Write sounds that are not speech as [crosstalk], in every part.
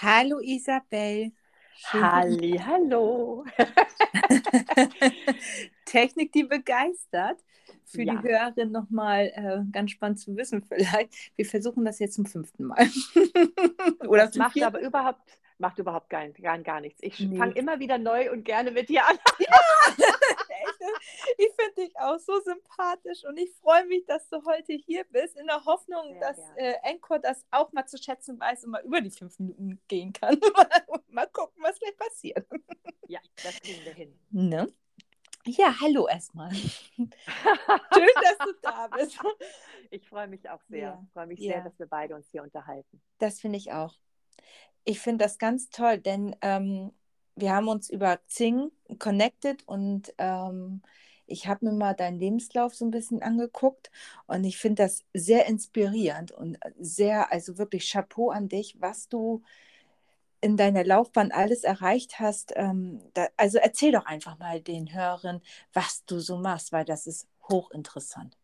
Hallo Isabel. Halli, hallo. [laughs] Technik, die begeistert. Für ja. die Hörerin nochmal äh, ganz spannend zu wissen vielleicht. Wir versuchen das jetzt zum fünften Mal. [laughs] Oder das macht aber überhaupt, macht überhaupt gar, gar, gar nichts. Ich nee. fange immer wieder neu und gerne mit dir an. [laughs] Ja. ich finde dich auch so sympathisch und ich freue mich, dass du heute hier bist, in der Hoffnung, Sehr dass äh, Encore das auch mal zu schätzen weiß und mal über die fünf Minuten gehen kann. [laughs] mal gucken, was gleich passiert. Ja, das kriegen wir hin. Ne? Ja, hallo erstmal. Schön, dass du da bist. Ich freue mich auch sehr. Ja. Ich freue mich ja. sehr, dass wir beide uns hier unterhalten. Das finde ich auch. Ich finde das ganz toll, denn ähm, wir haben uns über Xing connected und ähm, ich habe mir mal deinen Lebenslauf so ein bisschen angeguckt und ich finde das sehr inspirierend und sehr, also wirklich Chapeau an dich, was du in deiner Laufbahn alles erreicht hast. Ähm, da, also erzähl doch einfach mal den Hörern, was du so machst, weil das ist hochinteressant.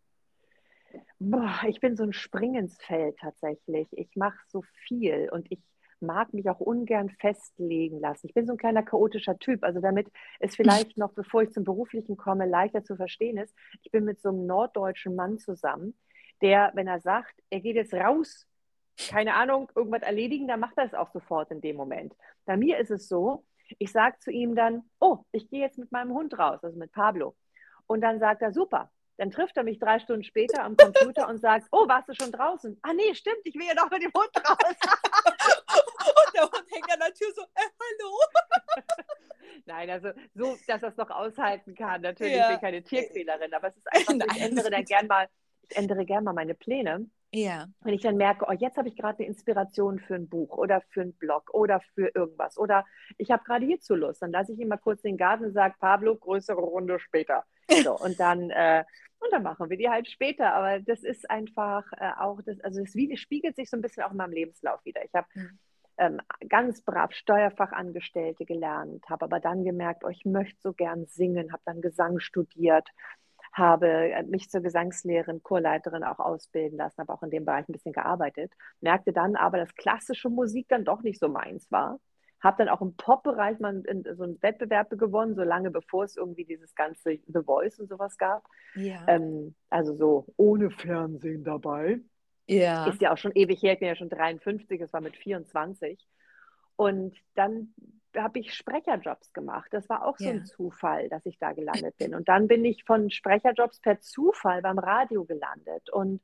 Boah, ich bin so ein Springensfeld tatsächlich. Ich mache so viel und ich mag mich auch ungern festlegen lassen. Ich bin so ein kleiner chaotischer Typ. Also damit es vielleicht noch, bevor ich zum Beruflichen komme, leichter zu verstehen ist, ich bin mit so einem norddeutschen Mann zusammen, der, wenn er sagt, er geht jetzt raus, keine Ahnung, irgendwas erledigen, dann macht er es auch sofort in dem Moment. Bei mir ist es so, ich sage zu ihm dann, oh, ich gehe jetzt mit meinem Hund raus, also mit Pablo. Und dann sagt er, super, dann trifft er mich drei Stunden später am Computer und sagt, oh, warst du schon draußen? Ah nee, stimmt, ich will ja noch mit dem Hund raus. und der Hund hängt an der Tür so, äh, hallo. Nein, also so, dass er es noch aushalten kann. Natürlich ja. bin ich keine Tierquälerin, aber es ist [laughs] einfach, Nein. ich ändere dann gern mal, ich ändere gern mal meine Pläne. Ja. Wenn ich dann merke, oh, jetzt habe ich gerade eine Inspiration für ein Buch oder für einen Blog oder für irgendwas. Oder ich habe gerade hierzu Lust, dann lasse ich ihn mal kurz in den Garten und sage, Pablo, größere Runde später. [laughs] So, und dann, äh, und dann machen wir die halt später. Aber das ist einfach äh, auch, das, also es spiegelt sich so ein bisschen auch in meinem Lebenslauf wieder. Ich habe mhm. Ähm, ganz brav Steuerfachangestellte gelernt, habe aber dann gemerkt, oh, ich möchte so gern singen, habe dann Gesang studiert, habe äh, mich zur Gesangslehrerin, Chorleiterin auch ausbilden lassen, habe auch in dem Bereich ein bisschen gearbeitet, merkte dann aber, dass klassische Musik dann doch nicht so meins war habe dann auch im Pop-Bereich mal so einen Wettbewerb gewonnen, so lange bevor es irgendwie dieses ganze The Voice und sowas gab. Ja. Ähm, also so ohne Fernsehen dabei. Ja. Ist ja auch schon ewig her, ich bin ja schon 53, es war mit 24. Und dann habe ich Sprecherjobs gemacht. Das war auch so ja. ein Zufall, dass ich da gelandet bin. Und dann bin ich von Sprecherjobs per Zufall beim Radio gelandet. Und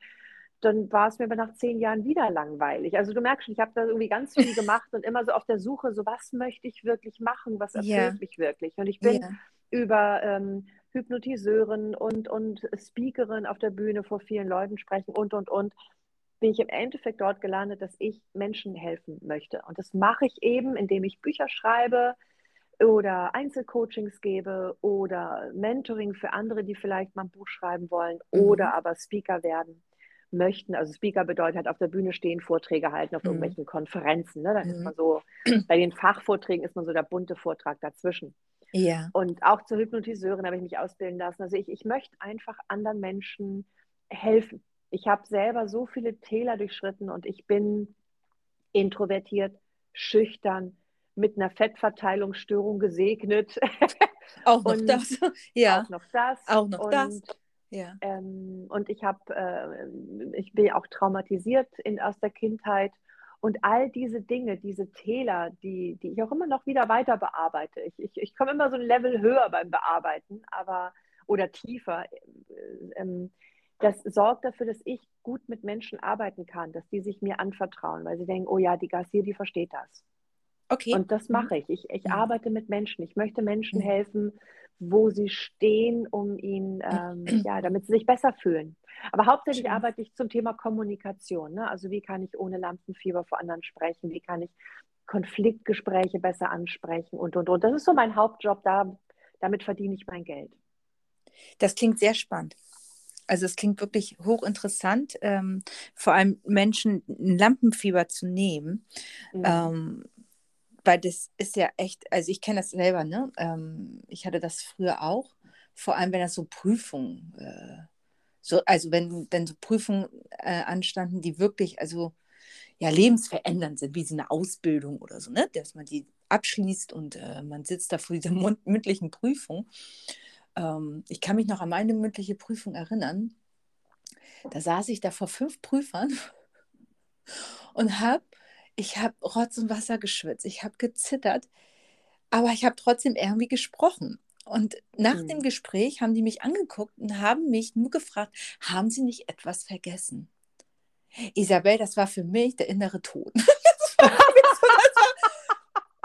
dann war es mir aber nach zehn Jahren wieder langweilig. Also du merkst schon, ich habe da irgendwie ganz viel [laughs] gemacht und immer so auf der Suche, so was möchte ich wirklich machen, was erfüllt yeah. mich wirklich. Und ich bin yeah. über ähm, Hypnotiseurin und, und Speakerin auf der Bühne vor vielen Leuten sprechen und, und, und, bin ich im Endeffekt dort gelandet, dass ich Menschen helfen möchte. Und das mache ich eben, indem ich Bücher schreibe, oder Einzelcoachings gebe oder Mentoring für andere, die vielleicht mal ein Buch schreiben wollen mhm. oder aber Speaker werden möchten. Also Speaker bedeutet halt auf der Bühne stehen, Vorträge halten auf mhm. irgendwelchen Konferenzen. Ne? Da mhm. ist man so, [clears throat] bei den Fachvorträgen ist man so der bunte Vortrag dazwischen. Ja. Und auch zur Hypnotiseurin habe ich mich ausbilden lassen. Also ich, ich möchte einfach anderen Menschen helfen. Ich habe selber so viele Täler durchschritten und ich bin introvertiert, schüchtern, mit einer Fettverteilungsstörung gesegnet. [laughs] Auch noch das. Ja. Auch noch das. Auch noch und das. Ja. Ähm, und ich habe, äh, ich bin auch traumatisiert in, aus der Kindheit. Und all diese Dinge, diese Täler, die, die ich auch immer noch wieder weiter bearbeite. Ich, ich, ich komme immer so ein Level höher beim Bearbeiten, aber oder tiefer. Äh, ähm, das sorgt dafür, dass ich gut mit Menschen arbeiten kann, dass die sich mir anvertrauen, weil sie denken, oh ja, die Garcia, die versteht das. Okay. Und das mhm. mache ich. Ich, ich mhm. arbeite mit Menschen. Ich möchte Menschen mhm. helfen, wo sie stehen, um ihnen, ähm, ja, damit sie sich besser fühlen. Aber hauptsächlich arbeite ich zum Thema Kommunikation. Ne? Also wie kann ich ohne Lampenfieber vor anderen sprechen? Wie kann ich Konfliktgespräche besser ansprechen und, und, und. Das ist so mein Hauptjob, da, damit verdiene ich mein Geld. Das klingt sehr spannend. Also es klingt wirklich hochinteressant, ähm, vor allem Menschen ein Lampenfieber zu nehmen. Mhm. Ähm, weil das ist ja echt, also ich kenne das selber, ne? Ähm, ich hatte das früher auch, vor allem wenn das so Prüfungen, äh, so, also wenn, wenn so Prüfungen äh, anstanden, die wirklich, also ja, lebensverändernd sind, wie so eine Ausbildung oder so, ne? dass man die abschließt und äh, man sitzt da vor dieser mündlichen Prüfung. Ähm, ich kann mich noch an meine mündliche Prüfung erinnern. Da saß ich da vor fünf Prüfern [laughs] und habe, ich habe Rotz und Wasser geschwitzt, ich habe gezittert, aber ich habe trotzdem irgendwie gesprochen. Und nach mhm. dem Gespräch haben die mich angeguckt und haben mich nur gefragt, haben Sie nicht etwas vergessen? Isabel, das war für mich der innere Tod. [laughs]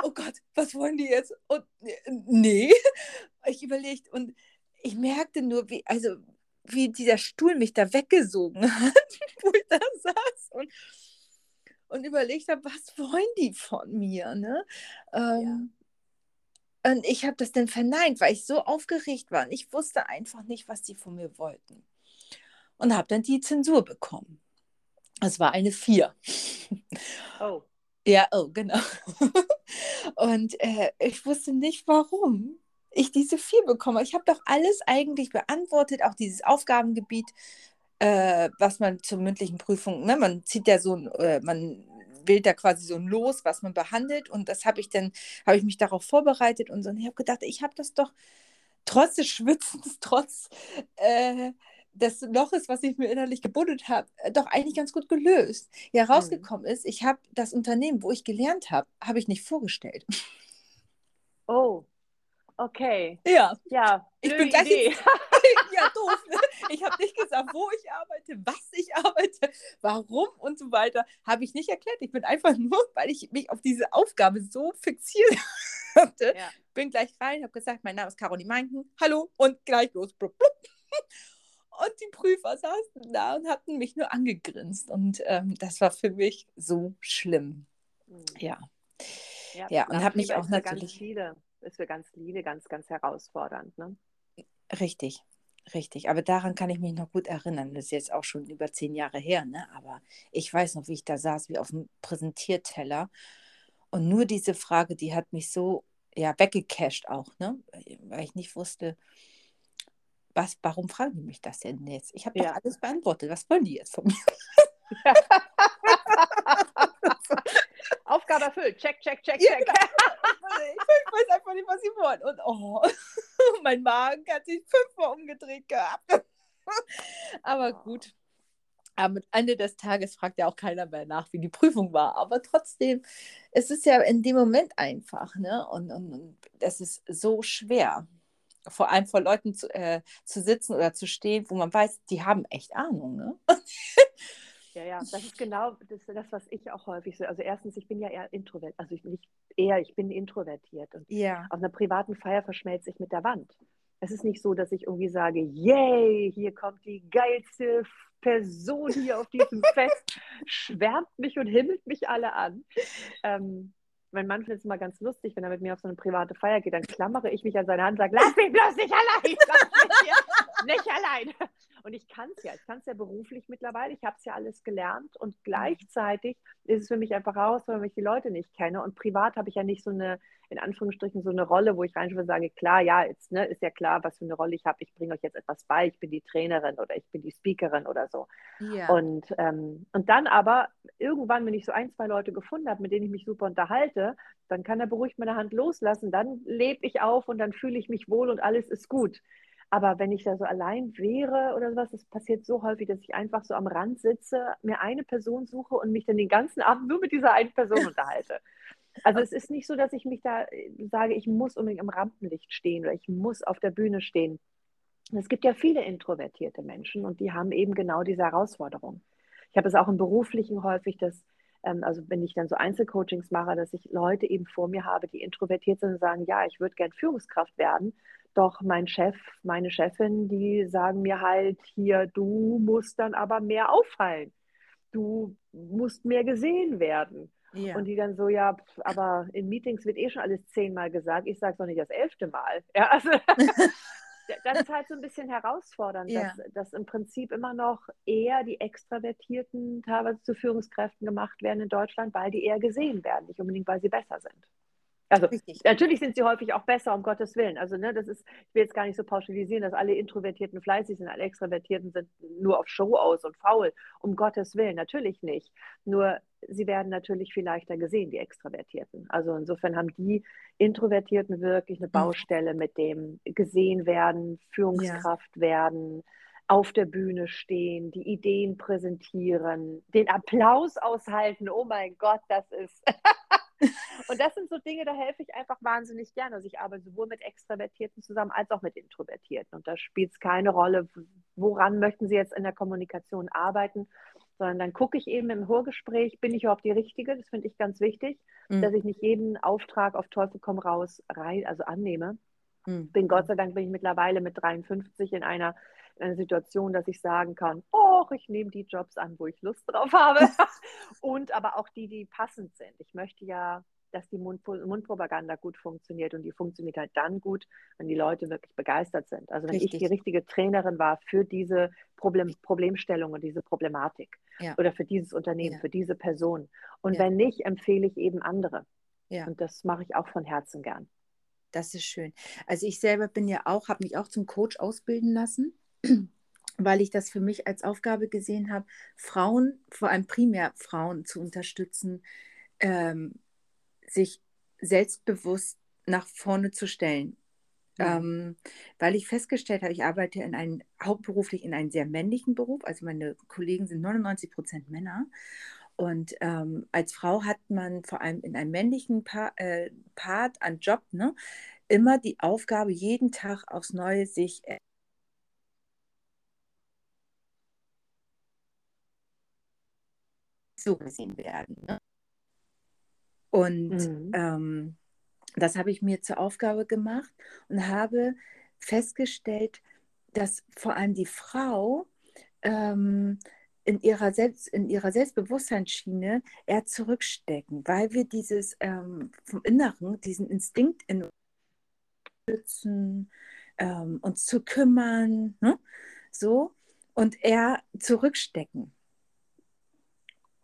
oh Gott, was wollen die jetzt? Und nee, [laughs] ich überlegt und ich merkte nur, wie, also wie dieser Stuhl mich da weggesogen [laughs] hat, wo ich da saß und, und überlegt habe, was wollen die von mir? Ne? Ähm, ja. Und ich habe das dann verneint, weil ich so aufgeregt war. Und ich wusste einfach nicht, was die von mir wollten. Und habe dann die Zensur bekommen. Es war eine Vier. Oh. Ja, oh, genau. [laughs] Und äh, ich wusste nicht, warum ich diese Vier bekomme. Ich habe doch alles eigentlich beantwortet, auch dieses Aufgabengebiet, äh, was man zur mündlichen Prüfung, ne, man zieht ja so, äh, man wählt da quasi so ein Los, was man behandelt. Und das habe ich dann, habe ich mich darauf vorbereitet und so. Und ich habe gedacht, ich habe das doch trotz des Schwitzens, [laughs] trotz äh, des Loches, was ich mir innerlich gebuddelt habe, äh, doch eigentlich ganz gut gelöst. Ja, mhm. rausgekommen ist, ich habe das Unternehmen, wo ich gelernt habe, habe ich nicht vorgestellt. [laughs] Oh, okay. Ja. Ja, ich bin gleich. [laughs] ja, doof. Ne? Ich habe nicht gesagt, wo ich arbeite, was ich arbeite, warum und so weiter. Habe ich nicht erklärt. Ich bin einfach nur, weil ich mich auf diese Aufgabe so fixiert [laughs] hatte, ja. bin gleich rein, habe gesagt, mein Name ist Caroline Meinken. Hallo und gleich los. Blub, blub. Und die Prüfer saßen da und hatten mich nur angegrinst. Und ähm, das war für mich so schlimm. Mhm. Ja. Ja, ja und habe mich auch natürlich. Ganz viele, ist für ganz viele ganz, ganz herausfordernd. Ne? Richtig, richtig. Aber daran kann ich mich noch gut erinnern. Das ist jetzt auch schon über zehn Jahre her. Ne? Aber ich weiß noch, wie ich da saß, wie auf dem Präsentierteller. Und nur diese Frage, die hat mich so ja, weggecasht auch, ne? weil ich nicht wusste, was, warum fragen die mich das denn jetzt? Ich habe ja. doch alles beantwortet. Was wollen die jetzt von mir? [laughs] Aufgabe erfüllt. Check, check, check, check. Ja, genau. [laughs] ich weiß einfach nicht, was sie wollen. Und oh, [laughs] mein Magen hat sich fünfmal umgedreht gehabt. Aber gut. Am Ende des Tages fragt ja auch keiner mehr nach, wie die Prüfung war. Aber trotzdem, es ist ja in dem Moment einfach. Ne? Und, und, und das ist so schwer vor allem vor Leuten zu, äh, zu sitzen oder zu stehen, wo man weiß, die haben echt Ahnung. Ne? Ja, ja, das ist genau das, das, was ich auch häufig so. Also erstens, ich bin ja eher introvertiert, also ich bin nicht eher, ich bin introvertiert und ja. auf einer privaten Feier verschmelze ich mit der Wand. Es ist nicht so, dass ich irgendwie sage, yay, hier kommt die geilste Person hier auf diesem Fest, schwärmt mich und himmelt mich alle an. Ähm, mein Mann findet es immer ganz lustig, wenn er mit mir auf so eine private Feier geht, dann klammere ich mich an seine Hand und sage, lass mich bloß nicht allein, nicht allein. Und ich kann es ja, ich kann es ja beruflich mittlerweile, ich habe es ja alles gelernt und gleichzeitig ist es für mich einfach raus, weil ich die Leute nicht kenne. Und privat habe ich ja nicht so eine, in Anführungsstrichen, so eine Rolle, wo ich reinschaue und sage, klar, ja, jetzt ne, ist ja klar, was für eine Rolle ich habe. Ich bringe euch jetzt etwas bei, ich bin die Trainerin oder ich bin die Speakerin oder so. Ja. Und, ähm, und dann aber irgendwann, wenn ich so ein, zwei Leute gefunden habe, mit denen ich mich super unterhalte, dann kann er beruhigt meine Hand loslassen, dann lebe ich auf und dann fühle ich mich wohl und alles ist gut. Aber wenn ich da so allein wäre oder sowas, das passiert so häufig, dass ich einfach so am Rand sitze, mir eine Person suche und mich dann den ganzen Abend nur mit dieser einen Person [laughs] unterhalte. Also es ist nicht so, dass ich mich da äh, sage, ich muss unbedingt am Rampenlicht stehen oder ich muss auf der Bühne stehen. Es gibt ja viele introvertierte Menschen und die haben eben genau diese Herausforderung. Ich habe es auch im Beruflichen häufig, dass, ähm, also wenn ich dann so Einzelcoachings mache, dass ich Leute eben vor mir habe, die introvertiert sind und sagen, ja, ich würde gern Führungskraft werden. Doch mein Chef, meine Chefin, die sagen mir halt hier, du musst dann aber mehr auffallen. Du musst mehr gesehen werden. Ja. Und die dann so, ja, aber in Meetings wird eh schon alles zehnmal gesagt. Ich sage es doch nicht das elfte Mal. Ja, also [laughs] das ist halt so ein bisschen herausfordernd, ja. dass, dass im Prinzip immer noch eher die Extravertierten teilweise zu Führungskräften gemacht werden in Deutschland, weil die eher gesehen werden, nicht unbedingt, weil sie besser sind. Also Richtig. natürlich sind sie häufig auch besser, um Gottes Willen. Also ne, das ist, ich will jetzt gar nicht so pauschalisieren, dass alle Introvertierten fleißig sind, alle Extravertierten sind nur auf Show aus und faul. Um Gottes Willen, natürlich nicht. Nur sie werden natürlich viel leichter gesehen, die Extravertierten. Also insofern haben die Introvertierten wirklich eine mhm. Baustelle mit dem gesehen werden, Führungskraft ja. werden, auf der Bühne stehen, die Ideen präsentieren, den Applaus aushalten. Oh mein Gott, das ist. [laughs] und das sind so Dinge, da helfe ich einfach wahnsinnig gerne. Also ich arbeite sowohl mit Extravertierten zusammen als auch mit Introvertierten. Und da spielt es keine Rolle, woran möchten Sie jetzt in der Kommunikation arbeiten, sondern dann gucke ich eben im Hörgespräch, bin ich überhaupt die Richtige? Das finde ich ganz wichtig, mhm. dass ich nicht jeden Auftrag auf Teufel komm raus rein, also annehme. Mhm. Bin Gott sei Dank bin ich mittlerweile mit 53 in einer, in einer Situation, dass ich sagen kann, oh, ich nehme die Jobs an, wo ich Lust drauf habe. [laughs] und aber auch die, die passend sind. Ich möchte ja dass die Mund Mundpropaganda gut funktioniert. Und die funktioniert halt dann gut, wenn die Leute wirklich begeistert sind. Also wenn Richtig. ich die richtige Trainerin war für diese Problem, Problemstellung und diese Problematik ja. oder für dieses Unternehmen, ja. für diese Person. Und ja. wenn nicht, empfehle ich eben andere. Und das mache ich auch von Herzen gern. Das ist schön. Also ich selber bin ja auch, habe mich auch zum Coach ausbilden lassen weil ich das für mich als Aufgabe gesehen habe, Frauen, vor allem primär Frauen zu unterstützen, ähm, sich selbstbewusst nach vorne zu stellen. Mhm. Ähm, weil ich festgestellt habe, ich arbeite in einem, hauptberuflich in einem sehr männlichen Beruf, also meine Kollegen sind 99 Prozent Männer. Und ähm, als Frau hat man vor allem in einem männlichen pa äh, Part an Job ne, immer die Aufgabe, jeden Tag aufs Neue sich so gesehen werden. Ne? Und mhm. ähm, das habe ich mir zur Aufgabe gemacht und habe festgestellt, dass vor allem die Frau ähm, in ihrer, Selbst, in ihrer Selbstbewusstseinsschiene eher zurückstecken, weil wir dieses ähm, vom Inneren, diesen Instinkt in uns schützen, ähm, uns zu kümmern, ne? so, und eher zurückstecken.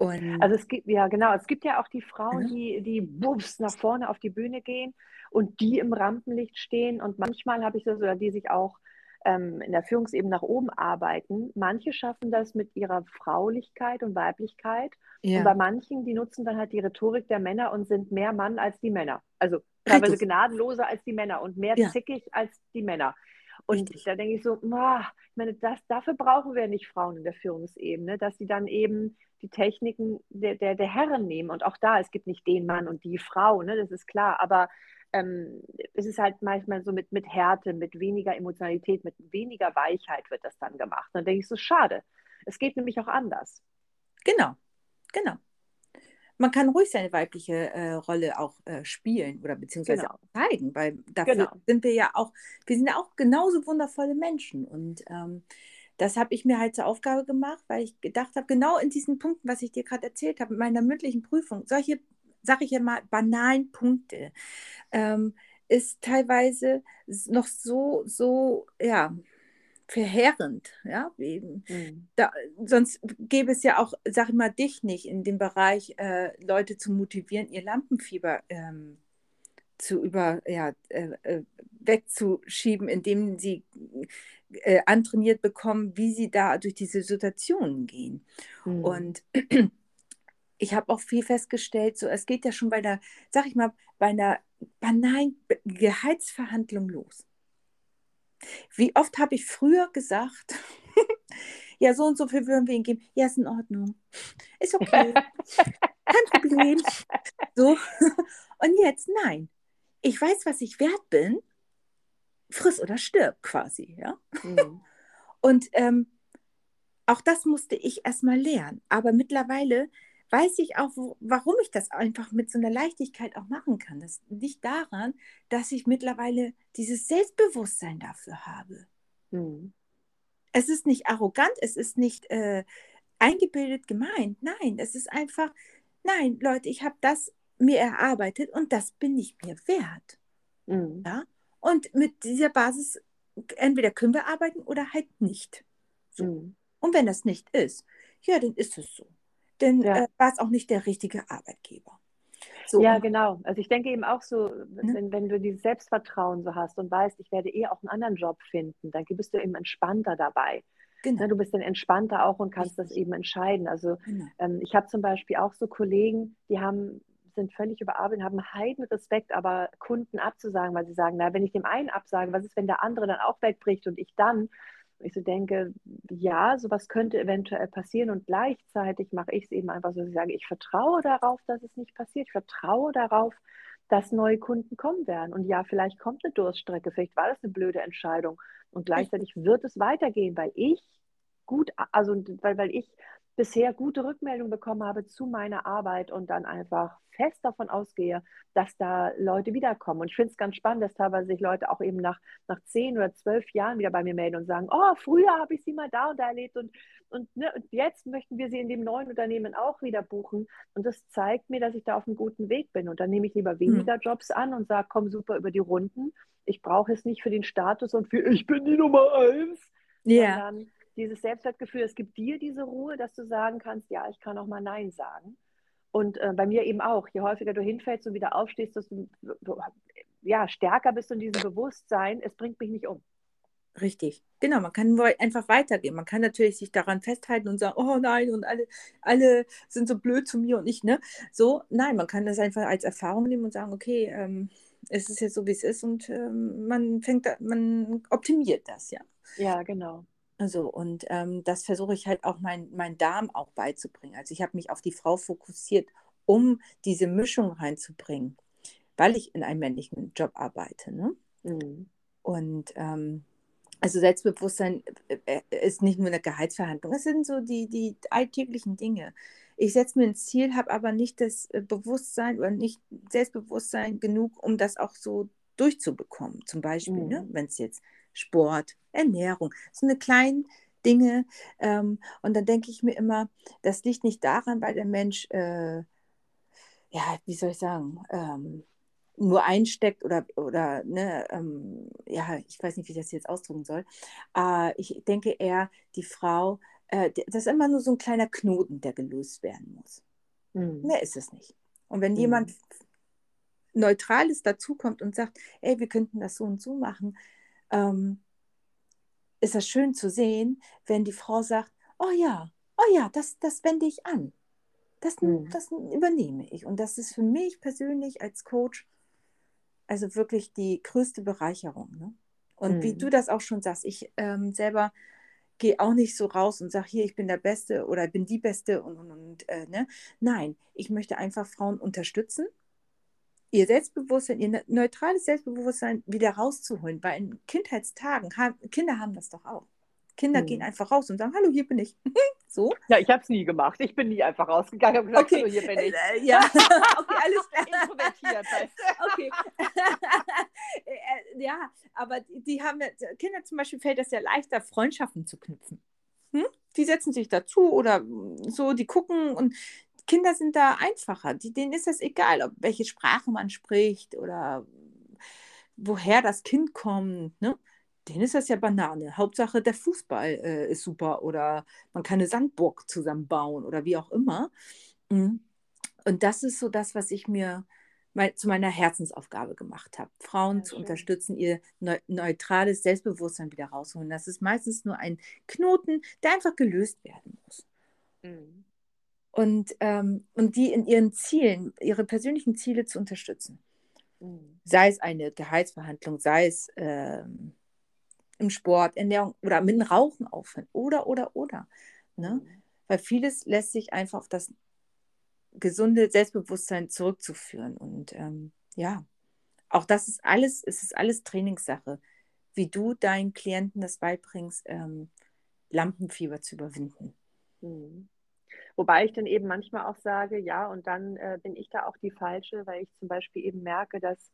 Und also es gibt, ja genau, es gibt ja auch die Frauen, die, die buffs nach vorne auf die Bühne gehen und die im Rampenlicht stehen. Und manchmal habe ich das, oder die sich auch ähm, in der Führungsebene nach oben arbeiten. Manche schaffen das mit ihrer Fraulichkeit und Weiblichkeit. Ja. Und bei manchen, die nutzen dann halt die Rhetorik der Männer und sind mehr Mann als die Männer. Also teilweise gnadenloser als die Männer und mehr ja. zickig als die Männer. Und Richtig. da denke ich so, ich meine, das, dafür brauchen wir nicht Frauen in der Führungsebene, dass sie dann eben die Techniken der, der, der Herren nehmen. Und auch da, es gibt nicht den Mann und die Frau, ne, das ist klar. Aber ähm, es ist halt manchmal so mit, mit Härte, mit weniger Emotionalität, mit weniger Weichheit wird das dann gemacht. dann denke ich so, schade. Es geht nämlich auch anders. Genau, genau. Man kann ruhig seine weibliche äh, Rolle auch äh, spielen oder beziehungsweise genau. zeigen, weil dafür genau. sind wir ja auch, wir sind ja auch genauso wundervolle Menschen. Und ähm, das habe ich mir halt zur Aufgabe gemacht, weil ich gedacht habe, genau in diesen Punkten, was ich dir gerade erzählt habe, mit meiner mündlichen Prüfung, solche, sage ich ja mal, banalen Punkte, ähm, ist teilweise noch so, so, ja, verheerend, ja, mhm. da, sonst gäbe es ja auch, sag ich mal, dich nicht in dem Bereich, äh, Leute zu motivieren, ihr Lampenfieber ähm, zu über, ja, äh, äh wegzuschieben, indem sie äh, antrainiert bekommen, wie sie da durch diese Situationen gehen. Mhm. Und [clears throat] ich habe auch viel festgestellt, so es geht ja schon bei der, sag ich mal, bei einer banalen Gehaltsverhandlung los. Wie oft habe ich früher gesagt, [laughs] ja, so und so viel würden wir ihnen geben. Ja, ist in Ordnung. Ist okay. [laughs] Kein Problem. So. [laughs] Und jetzt, nein. Ich weiß, was ich wert bin friss oder stirb quasi, ja. Mhm. [laughs] Und ähm, auch das musste ich erstmal lernen. Aber mittlerweile weiß ich auch, wo, warum ich das einfach mit so einer Leichtigkeit auch machen kann. Das liegt daran, dass ich mittlerweile dieses Selbstbewusstsein dafür habe. Mhm. Es ist nicht arrogant, es ist nicht äh, eingebildet gemeint. Nein, es ist einfach, nein, Leute, ich habe das mir erarbeitet und das bin ich mir wert. Mhm. Ja? Und mit dieser Basis entweder können wir arbeiten oder halt nicht. So. Mhm. Und wenn das nicht ist, ja, dann ist es so. Dann ja. äh, war es auch nicht der richtige Arbeitgeber. So. Ja, genau. Also ich denke eben auch so, ne? wenn, wenn du dieses Selbstvertrauen so hast und weißt, ich werde eh auch einen anderen Job finden, dann bist du eben entspannter dabei. Genau. Ne, du bist dann entspannter auch und kannst Richtig. das eben entscheiden. Also genau. ähm, ich habe zum Beispiel auch so Kollegen, die haben sind völlig überarbeitet, haben heiden Respekt, aber Kunden abzusagen, weil sie sagen, na, wenn ich dem einen absage, was ist, wenn der andere dann auch wegbricht und ich dann? ich so denke, ja, sowas könnte eventuell passieren und gleichzeitig mache ich es eben einfach so, dass ich sage, ich vertraue darauf, dass es nicht passiert. Ich vertraue darauf, dass neue Kunden kommen werden. Und ja, vielleicht kommt eine Durststrecke, vielleicht war das eine blöde Entscheidung. Und gleichzeitig wird es weitergehen, weil ich gut, also weil, weil ich bisher gute Rückmeldungen bekommen habe zu meiner Arbeit und dann einfach fest davon ausgehe, dass da Leute wiederkommen. Und ich finde es ganz spannend, dass teilweise sich Leute auch eben nach, nach zehn oder zwölf Jahren wieder bei mir melden und sagen, oh, früher habe ich sie mal da und da erlebt und, und, ne, und jetzt möchten wir sie in dem neuen Unternehmen auch wieder buchen. Und das zeigt mir, dass ich da auf einem guten Weg bin. Und dann nehme ich lieber hm. weniger mhm. Jobs an und sage, komm super über die Runden. Ich brauche es nicht für den Status und für ich bin die Nummer eins. Ja. Yeah dieses Selbstwertgefühl, es gibt dir diese Ruhe, dass du sagen kannst, ja, ich kann auch mal Nein sagen. Und äh, bei mir eben auch, je häufiger du hinfällst und wieder aufstehst, du ja, stärker bist in diesem Bewusstsein, es bringt mich nicht um. Richtig, genau. Man kann einfach weitergehen. Man kann natürlich sich daran festhalten und sagen, oh nein, und alle, alle sind so blöd zu mir und ich, ne? So, nein, man kann das einfach als Erfahrung nehmen und sagen, okay, ähm, es ist jetzt so, wie es ist und ähm, man fängt, da, man optimiert das, ja. Ja, genau. Also, und ähm, das versuche ich halt auch mein, mein Darm auch beizubringen. Also ich habe mich auf die Frau fokussiert, um diese Mischung reinzubringen, weil ich in einem männlichen Job arbeite. Ne? Mhm. Und ähm, also Selbstbewusstsein äh, äh, ist nicht nur eine Gehaltsverhandlung, es sind so die, die alltäglichen Dinge. Ich setze mir ein Ziel, habe aber nicht das äh, Bewusstsein oder nicht Selbstbewusstsein genug, um das auch so durchzubekommen. Zum Beispiel, ne, mhm. ne, wenn es jetzt Sport, Ernährung, so eine kleinen Dinge. Ähm, und dann denke ich mir immer, das liegt nicht daran, weil der Mensch, äh, ja, wie soll ich sagen, ähm, nur einsteckt oder, oder ne, ähm, ja, ich weiß nicht, wie ich das jetzt ausdrücken soll. Äh, ich denke eher, die Frau, äh, das ist immer nur so ein kleiner Knoten, der gelöst werden muss. Mhm. Mehr ist es nicht. Und wenn mhm. jemand Neutrales dazukommt und sagt, ey, wir könnten das so und so machen, ähm, ist das schön zu sehen, wenn die Frau sagt, oh ja, oh ja, das, das wende ich an. Das, mhm. das übernehme ich. Und das ist für mich persönlich als Coach also wirklich die größte Bereicherung. Ne? Und mhm. wie du das auch schon sagst, ich ähm, selber gehe auch nicht so raus und sage, hier, ich bin der Beste oder bin die Beste und, und, und äh, ne? Nein, ich möchte einfach Frauen unterstützen ihr Selbstbewusstsein, ihr neutrales Selbstbewusstsein wieder rauszuholen. Weil in Kindheitstagen, haben, Kinder haben das doch auch. Kinder mhm. gehen einfach raus und sagen, hallo, hier bin ich. [laughs] so. Ja, ich habe es nie gemacht. Ich bin nie einfach rausgegangen und gesagt, okay. hallo, hier bin ich. Äh, ja, [laughs] okay, alles klar. Introvertiert heißt. okay. [laughs] Äh, äh, ja, aber die haben, Kinder zum Beispiel fällt es ja leichter, Freundschaften zu knüpfen. Hm? Die setzen sich dazu oder so, die gucken und Kinder sind da einfacher. Die, denen ist es egal, ob welche Sprache man spricht oder woher das Kind kommt. Ne? Denen ist das ja Banane. Hauptsache, der Fußball äh, ist super oder man kann eine Sandburg zusammenbauen oder wie auch immer. Mhm. Und das ist so das, was ich mir mal, zu meiner Herzensaufgabe gemacht habe, Frauen ja, zu schön. unterstützen, ihr neu, neutrales Selbstbewusstsein wieder rausholen. Das ist meistens nur ein Knoten, der einfach gelöst werden muss. Mhm und, ähm, und die in ihren Zielen, ihre persönlichen Ziele zu unterstützen. Mhm. Sei es eine Gehaltsverhandlung, sei es ähm, im Sport, Ernährung oder mit dem Rauchen aufhören oder, oder, oder. Ne? Mhm. Weil vieles lässt sich einfach auf das gesunde Selbstbewusstsein zurückzuführen. Und ähm, ja, auch das ist alles, es ist alles Trainingssache, wie du deinen Klienten das beibringst, ähm, Lampenfieber zu überwinden. Mhm. Wobei ich dann eben manchmal auch sage, ja, und dann äh, bin ich da auch die Falsche, weil ich zum Beispiel eben merke, dass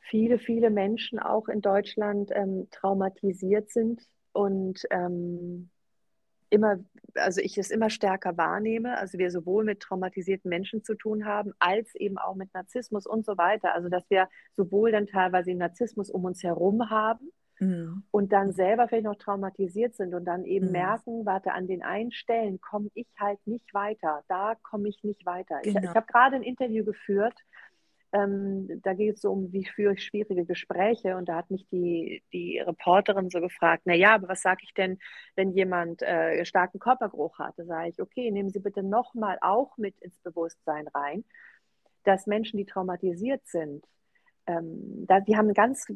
viele, viele Menschen auch in Deutschland ähm, traumatisiert sind und ähm, immer, also ich es immer stärker wahrnehme, also wir sowohl mit traumatisierten Menschen zu tun haben, als eben auch mit Narzissmus und so weiter. Also dass wir sowohl dann teilweise Narzissmus um uns herum haben, mhm. und dann selber vielleicht noch traumatisiert sind und dann eben mhm. merken, warte, an den einen Stellen komme ich halt nicht weiter, da komme ich nicht weiter. Genau. Ich, ich habe gerade ein Interview geführt, ähm, da geht es so um, wie führe ich schwierige Gespräche und da hat mich die, die Reporterin so gefragt, naja, aber was sage ich denn, wenn jemand äh, starken Körpergeruch hat? Da sage ich, okay, nehmen Sie bitte nochmal auch mit ins Bewusstsein rein, dass Menschen, die traumatisiert sind, ähm, da, die haben ein ganz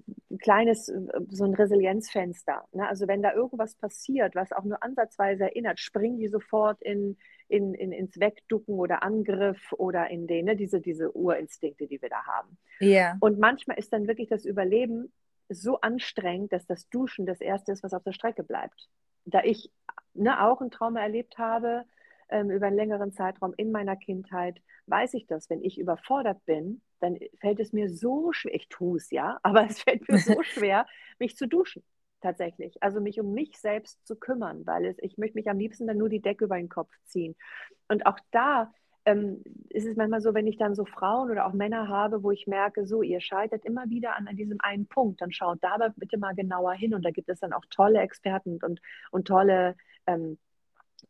kleines, so ein Resilienzfenster. Ne? Also wenn da irgendwas passiert, was auch nur ansatzweise erinnert, springen die sofort in, in, in, ins Wegducken oder Angriff oder in den, ne? diese, diese Urinstinkte, die wir da haben. Yeah. Und manchmal ist dann wirklich das Überleben so anstrengend, dass das Duschen das Erste ist, was auf der Strecke bleibt. Da ich ne, auch ein Trauma erlebt habe, ähm, über einen längeren Zeitraum in meiner Kindheit, weiß ich das, wenn ich überfordert bin, dann fällt es mir so schwer, ich tue es ja, aber es fällt mir so [laughs] schwer, mich zu duschen tatsächlich. Also mich um mich selbst zu kümmern, weil es, ich möchte mich am liebsten dann nur die Decke über den Kopf ziehen. Und auch da ähm, ist es manchmal so, wenn ich dann so Frauen oder auch Männer habe, wo ich merke, so, ihr scheitert immer wieder an, an diesem einen Punkt, dann schaut da bitte mal genauer hin. Und da gibt es dann auch tolle Experten und, und tolle ähm,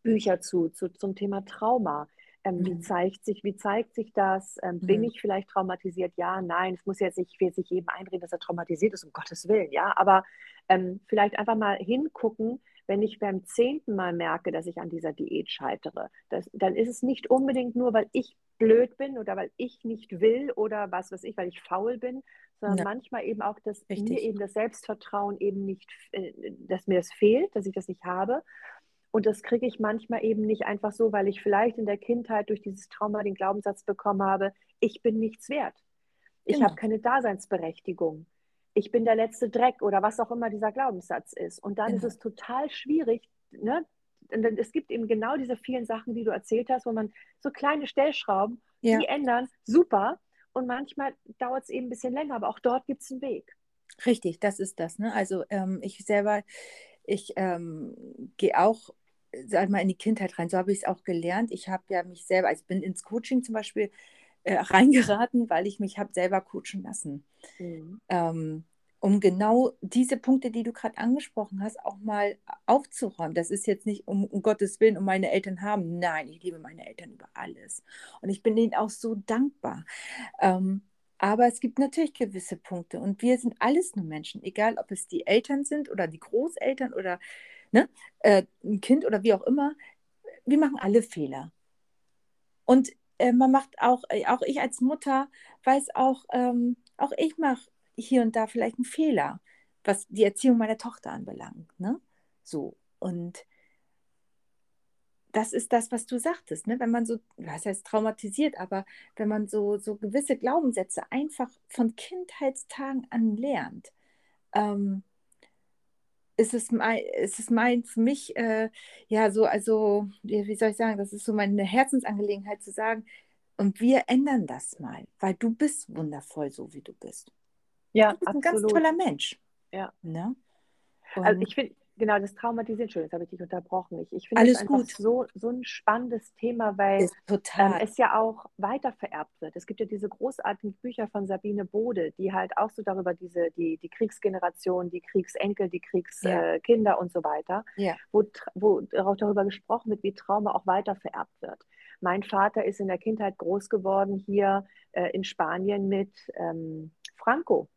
Bücher zu, zu, zum Thema Trauma. Ähm, mhm. Wie zeigt sich, wie zeigt sich das? Ähm, mhm. Bin ich vielleicht traumatisiert? Ja, nein. Es muss jetzt nicht, ich will jetzt nicht jedem einreden, dass er traumatisiert ist, um Gottes Willen, ja. Aber ähm, vielleicht einfach mal hingucken, wenn ich beim zehnten Mal merke, dass ich an dieser Diät scheitere, das, dann ist es nicht unbedingt nur, weil ich blöd bin oder weil ich nicht will oder was weiß ich, weil ich faul bin, sondern ja. manchmal eben auch, dass Richtig. mir eben das Selbstvertrauen eben nicht, äh, dass mir das fehlt, dass ich das nicht habe und das kriege ich manchmal eben nicht einfach so, weil ich vielleicht in der Kindheit durch dieses Trauma den Glaubenssatz bekommen habe, ich bin nichts wert. Ich genau. habe keine Daseinsberechtigung. Ich bin der letzte Dreck oder was auch immer dieser Glaubenssatz ist. Und dann genau. ist es total schwierig. Ne? Und es gibt eben genau diese vielen Sachen, die du erzählt hast, wo man so kleine Stellschrauben, ja. die ändern, super. Und manchmal dauert es eben ein bisschen länger, aber auch dort gibt es einen Weg. Richtig, das ist das. Ne? Also ähm, ich selber, ich ähm, gehe auch sag mal, in die Kindheit rein. So habe ich es auch gelernt. Ich habe ja mich selber, also ich bin ins Coaching zum Beispiel äh, [laughs] reingeraten, weil ich mich habe selber coachen lassen. Mhm. Ähm, um genau diese Punkte, die du gerade angesprochen hast, auch mal aufzuräumen. Das ist jetzt nicht um, um, Gottes Willen, um meine Eltern haben. Nein, ich liebe meine Eltern über alles. Und ich bin ihnen auch so dankbar. Ähm, aber es gibt natürlich gewisse Punkte und wir sind alles nur Menschen, egal ob es die Eltern sind oder die Großeltern oder ne, äh, ein Kind oder wie auch immer, wir machen alle Fehler. Und äh, man macht auch, äh, auch ich als Mutter weiß auch, ähm, auch ich mache hier und da vielleicht einen Fehler, was die Erziehung meiner Tochter anbelangt. Ne? So. Und das ist das, was du sagtest, ne? wenn man so, was heißt traumatisiert, aber wenn man so, so gewisse Glaubenssätze einfach von Kindheitstagen an lernt, ähm, ist es mein, ist es mein für mich, äh, ja, so, also, wie soll ich sagen, das ist so meine Herzensangelegenheit zu sagen, und wir ändern das mal, weil du bist wundervoll, so wie du bist. Ja, du bist absolut. ein ganz toller Mensch. Ja. Ne? also ich finde, genau, das Traumatisieren, Entschuldigung, jetzt habe ich dich unterbrochen. Ich, ich finde Alles das gut. So, so ein spannendes Thema, weil ähm, es ja auch weitervererbt wird. Es gibt ja diese großartigen Bücher von Sabine Bode, die halt auch so darüber diese, die, die Kriegsgeneration, die Kriegsenkel, die Kriegskinder ja. äh, und so weiter, ja. wo, wo auch darüber gesprochen wird, wie Trauma auch weitervererbt wird. Mein Vater ist in der Kindheit groß geworden hier äh, in Spanien mit ähm, Franco.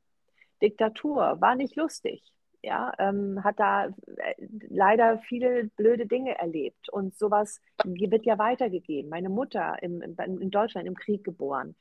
Diktatur, war nicht lustig ja, ähm, hat da äh, leider viele blöde Dinge erlebt und sowas wird ja weitergegeben. Meine Mutter im, in Deutschland im Krieg geboren.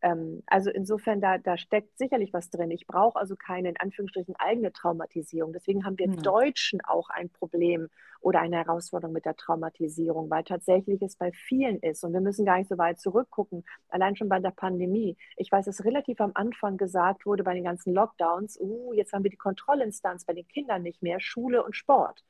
Ähm, also insofern, da, da steckt sicherlich was drin. Ich brauche also keine, in Anführungsstrichen, eigene Traumatisierung. Deswegen haben wir mhm. Deutschen auch ein Problem oder eine Herausforderung mit der Traumatisierung, weil tatsächlich es bei vielen ist. Und wir müssen gar nicht so weit zurückgucken, allein schon bei der Pandemie. Ich weiß, dass relativ am Anfang gesagt wurde bei den ganzen Lockdowns, uh, jetzt haben wir die Kontrollinstanz bei den Kindern nicht mehr, Schule und Sport.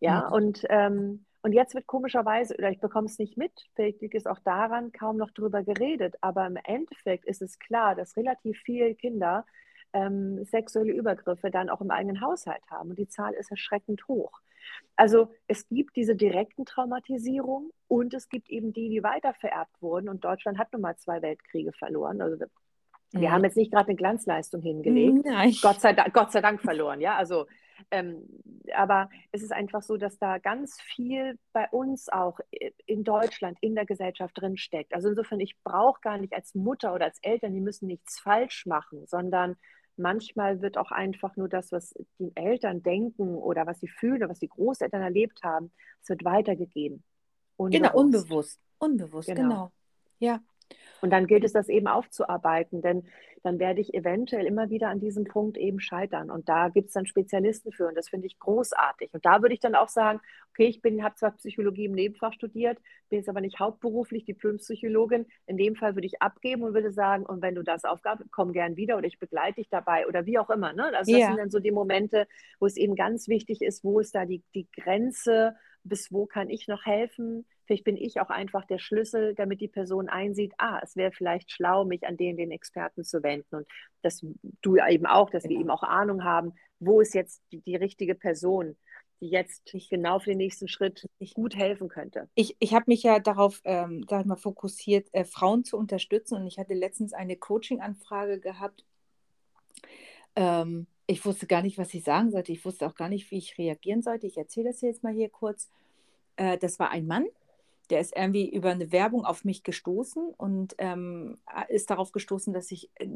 Ja, mhm. und ähm, und jetzt wird komischerweise, oder ich bekomme es nicht mit, vielleicht liegt es auch daran, kaum noch darüber geredet, aber im Endeffekt ist es klar, dass relativ viele Kinder ähm, sexuelle Übergriffe dann auch im eigenen Haushalt haben. Und die Zahl ist erschreckend hoch. Also es gibt diese direkten Traumatisierungen und es gibt eben die, die weiter vererbt wurden. Und Deutschland hat nun mal zwei Weltkriege verloren. Also Wir mhm. haben jetzt nicht gerade eine Glanzleistung hingelegt. Nein. Gott sei, Gott sei Dank verloren, ja. Also, ähm, aber es ist einfach so, dass da ganz viel bei uns auch in Deutschland, in der Gesellschaft drin steckt. Also insofern, ich brauche gar nicht als Mutter oder als Eltern, die müssen nichts falsch machen, sondern manchmal wird auch einfach nur das, was die Eltern denken oder was sie fühlen oder was die Großeltern erlebt haben, es wird weitergegeben. Unbewusst. Genau, unbewusst. Unbewusst, genau. genau. Ja. Und dann gilt es, das eben aufzuarbeiten, denn dann werde ich eventuell immer wieder an diesem Punkt eben scheitern. Und da gibt es dann Spezialisten für und das finde ich großartig. Und da würde ich dann auch sagen, okay, ich habe zwar Psychologie im Nebenfach studiert, bin jetzt aber nicht hauptberuflich Diplompsychologin. In dem Fall würde ich abgeben und würde sagen, und wenn du das Aufgabe, komm gern wieder oder ich begleite dich dabei oder wie auch immer. Ne? Also das ja. sind dann so die Momente, wo es eben ganz wichtig ist, wo ist da die, die Grenze, bis wo kann ich noch helfen, Vielleicht bin ich auch einfach der Schlüssel, damit die Person einsieht, ah, es wäre vielleicht schlau, mich an den, den Experten zu wenden. Und dass du eben auch, dass genau. wir eben auch Ahnung haben, wo ist jetzt die, die richtige Person, die jetzt ich, genau für den nächsten Schritt ich, gut helfen könnte. Ich, ich habe mich ja darauf, ähm, sag mal, fokussiert, äh, Frauen zu unterstützen. Und ich hatte letztens eine Coaching-Anfrage gehabt. Ähm, ich wusste gar nicht, was ich sagen sollte. Ich wusste auch gar nicht, wie ich reagieren sollte. Ich erzähle das jetzt mal hier kurz. Äh, das war ein Mann, der ist irgendwie über eine Werbung auf mich gestoßen und ähm, ist darauf gestoßen, dass ich äh,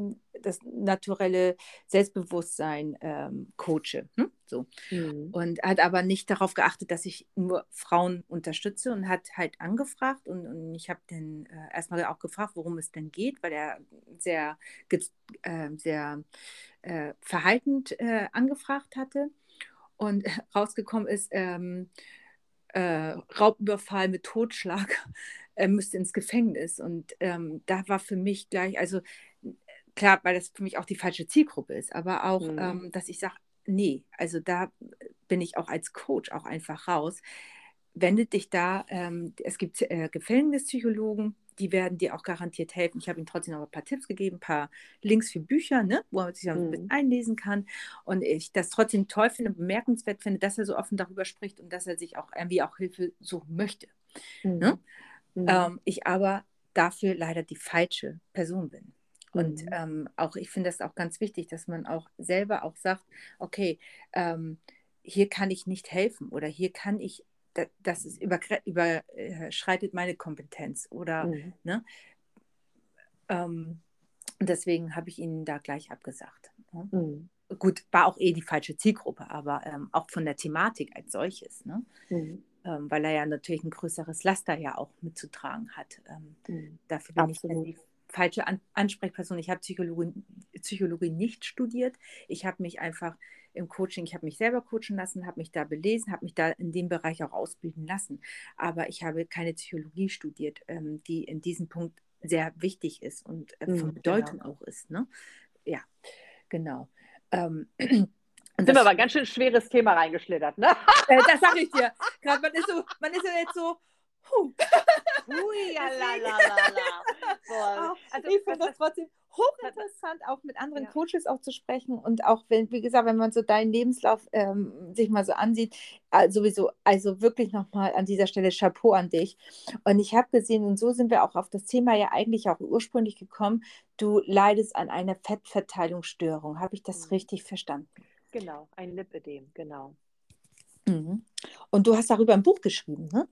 das naturelle Selbstbewusstsein ähm, coache. Hm? So. Mhm. Und hat aber nicht darauf geachtet, dass ich nur Frauen unterstütze und hat halt angefragt und, und ich habe dann äh, erstmal auch gefragt, worum es denn geht, weil er sehr, äh, sehr äh, verhaltend äh, angefragt hatte. Und [laughs] rausgekommen ist, ähm, äh, Raubüberfall mit Totschlag, er müsste ins Gefängnis. Und ähm, da war für mich gleich, also klar, weil das für mich auch die falsche Zielgruppe ist, aber auch, mhm. ähm, dass ich sage, nee, also da bin ich auch als Coach auch einfach raus. Wendet dich da, ähm, es gibt äh, Gefängnispsychologen, die werden dir auch garantiert helfen. Ich habe ihm trotzdem noch ein paar Tipps gegeben, ein paar Links für Bücher, ne, wo man sich mhm. ein bisschen einlesen kann. Und ich das trotzdem toll finde, bemerkenswert finde, dass er so offen darüber spricht und dass er sich auch irgendwie auch Hilfe suchen möchte. Mhm. Ne? Mhm. Ähm, ich aber dafür leider die falsche Person bin. Und mhm. ähm, auch ich finde das auch ganz wichtig, dass man auch selber auch sagt, okay, ähm, hier kann ich nicht helfen oder hier kann ich das ist überschreitet meine Kompetenz oder mhm. ne? Ähm, deswegen habe ich ihnen da gleich abgesagt. Ne? Mhm. Gut, war auch eh die falsche Zielgruppe, aber ähm, auch von der Thematik als solches, ne? Mhm. Ähm, weil er ja natürlich ein größeres Laster ja auch mitzutragen hat. Ähm, mhm. Dafür bin Absolut. ich die falsche An Ansprechperson. Ich habe Psychologie, Psychologie nicht studiert. Ich habe mich einfach im Coaching, ich habe mich selber coachen lassen, habe mich da belesen, habe mich da in dem Bereich auch ausbilden lassen. Aber ich habe keine Psychologie studiert, ähm, die in diesem Punkt sehr wichtig ist und äh, von mhm, Bedeutung genau. auch ist. Ne? Ja, genau. Ähm, [clears throat] sind wir aber ein ganz schön schweres Thema reingeschlittert, ne? [laughs] Äh, das sage ich dir. Gerade man ist so, man ist ja jetzt so, Huh. Ui, ja, la, la, la, la. Also, ich finde das trotzdem hochinteressant, auch mit anderen ja. Coaches auch zu sprechen und auch, wenn, wie gesagt, wenn man so deinen Lebenslauf ähm, sich mal so ansieht, äh, sowieso, also wirklich nochmal an dieser Stelle Chapeau an dich. Und ich habe gesehen, und so sind wir auch auf das Thema ja eigentlich auch ursprünglich gekommen, du leidest an einer Fettverteilungsstörung. Habe ich das mhm. richtig verstanden? Genau, ein Lipödem, genau. Mhm. Und du hast darüber ein Buch geschrieben, ne?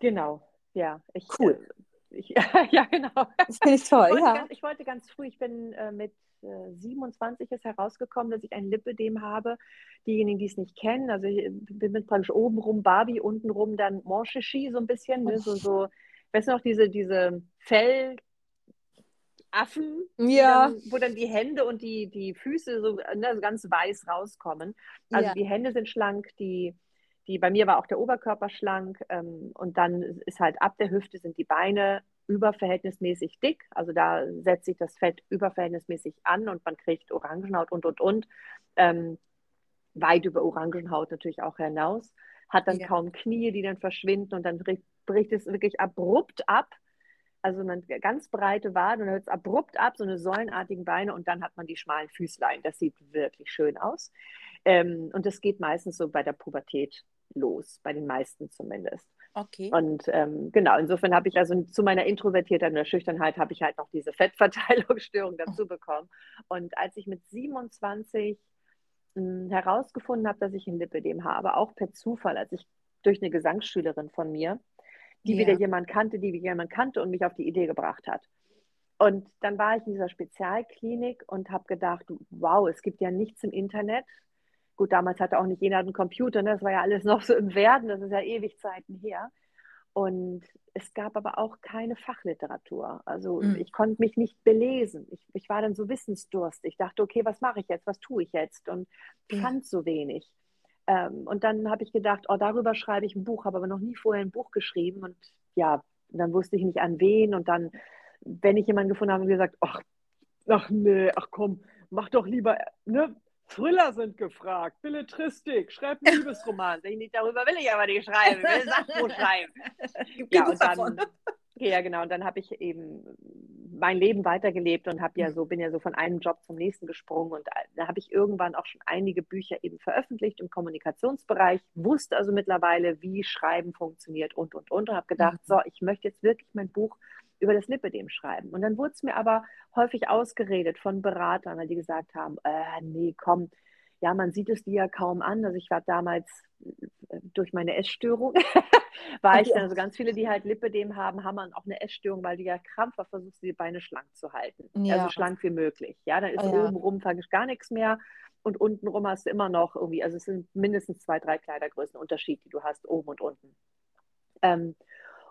Genau, ja. Ich, cool. Äh, ich, [laughs] ja, genau. Das finde ich toll, ich ja. Ganz, ich wollte ganz früh, ich bin äh, mit äh, 27 ist herausgekommen, dass ich ein Lipödem habe. Diejenigen, die es nicht kennen, also ich bin mit praktisch oben rum Barbie, unten rum dann Monchichi so ein bisschen, ne, so, so, weißt du noch, diese, diese Fell, Affen, ja. dann, wo dann die Hände und die, die Füße so, ne, ganz weiß rauskommen. Also ja. die Hände sind schlank, die, die, bei mir war auch der Oberkörper schlank ähm, und dann ist halt ab der Hüfte sind die Beine überverhältnismäßig dick. Also da setzt sich das Fett überverhältnismäßig an und man kriegt Orangenhaut und und und. Ähm, weit über Orangenhaut natürlich auch hinaus. Hat dann ja. kaum Knie, die dann verschwinden und dann bricht es wirklich abrupt ab. Also man ganz breite Waden und dann hört es abrupt ab, so eine säulenartigen Beine und dann hat man die schmalen Füßlein. Das sieht wirklich schön aus. Ähm, und das geht meistens so bei der Pubertät los, bei den meisten zumindest. Okay. Und ähm, genau, insofern habe ich also zu meiner Introvertiertheit und der Schüchternheit habe ich halt noch diese Fettverteilungsstörung dazu bekommen. Und als ich mit 27 mh, hm, herausgefunden habe, dass ich ein Lipidem habe, auch per Zufall, als ich durch eine Gesangsschülerin von mir, die ja. wieder jemand kannte, die wieder jemand kannte und mich auf die Idee gebracht hat. Und dann war ich in dieser Spezialklinik und habe gedacht, wow, es gibt ja nichts im Internet. Gut, damals hatte auch nicht jeder einen Computer, ne? das war ja alles noch so im Werden, das ist ja ewig Zeiten her. Und es gab aber auch keine Fachliteratur. Also mhm. ich konnte mich nicht belesen. Ich, ich, war dann so wissensdurstig. Ich dachte, okay, was mache ich jetzt? Was tue ich jetzt? Und mhm. fand so wenig. Ähm, und dann habe ich gedacht, oh, darüber schreibe ich ein Buch, habe aber noch nie vorher ein Buch geschrieben. Und ja, dann wusste ich nicht an wen. Und dann, wenn ich jemanden gefunden habe, gesagt, ach, ach nee, ach komm, mach doch lieber, ne? Thriller sind gefragt, Belletristik, schreib einen [laughs] Liebesroman. darüber will ich aber nicht schreiben, ich will Sachbuch [laughs] schreiben. ja, und dann, ja, genau. Und dann habe ich eben mein Leben weitergelebt und habe ja mhm. so, bin ja so von einem Job zum nächsten gesprungen. Und da habe ich irgendwann auch schon einige Bücher eben veröffentlicht im Kommunikationsbereich, wusste also mittlerweile, wie Schreiben funktioniert und und und und habe gedacht, mhm. so, ich möchte jetzt wirklich mein Buch über das Lipidem schreiben. Und dann wurde es mir aber häufig ausgeredet von Beratern, weil die gesagt haben, äh, nee, komm, ja, man sieht es dir ja kaum an. Also ich war damals äh, durch meine Essstörung, [laughs] war ich dann, also ganz viele, die halt Lipidem haben, haben auch eine Essstörung, weil du ja krampfhaft versuchst, die Beine schlank zu halten. Ja. Also schlank wie möglich. Ja, dann ist oh, ja. oben rum gar nichts mehr und unten rum hast du immer noch irgendwie, also es sind mindestens zwei, drei Kleidergrößen Unterschied, die du hast, oben und unten. Ähm,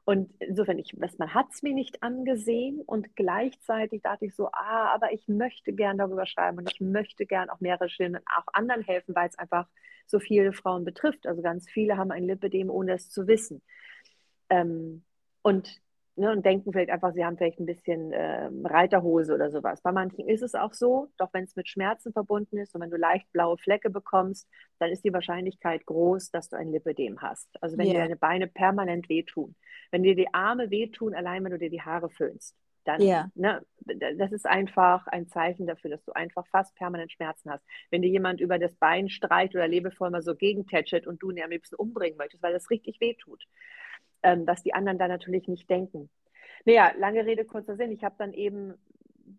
und insofern, ich, man hat es mir nicht angesehen und gleichzeitig dachte ich so, ah, aber ich möchte gern darüber schreiben und ich möchte gern auch mehrere Stimmen auch anderen helfen, weil es einfach so viele Frauen betrifft. Also ganz viele haben ein Lipidem, ohne es zu wissen. Ähm, und ne, und denken vielleicht einfach, sie haben vielleicht ein bisschen äh, Reiterhose oder sowas. Bei manchen ist es auch so, doch wenn es mit Schmerzen verbunden ist und wenn du leicht blaue Flecke bekommst, dann ist die Wahrscheinlichkeit groß, dass du ein Lipödem hast. Also wenn yeah. dir deine Beine permanent wehtun, wenn dir die Arme wehtun, allein wenn du dir die Haare föhnst, dann, yeah. ne, das ist einfach ein Zeichen dafür, dass du einfach fast permanent Schmerzen hast. Wenn dir jemand über das Bein streicht oder lebevoll mal so gegentätschelt und du ihn am liebsten umbringen möchtest, weil das richtig wehtut ähm, was die anderen da natürlich nicht denken. Naja, lange Rede, kurzer Sinn. Ich habe dann eben,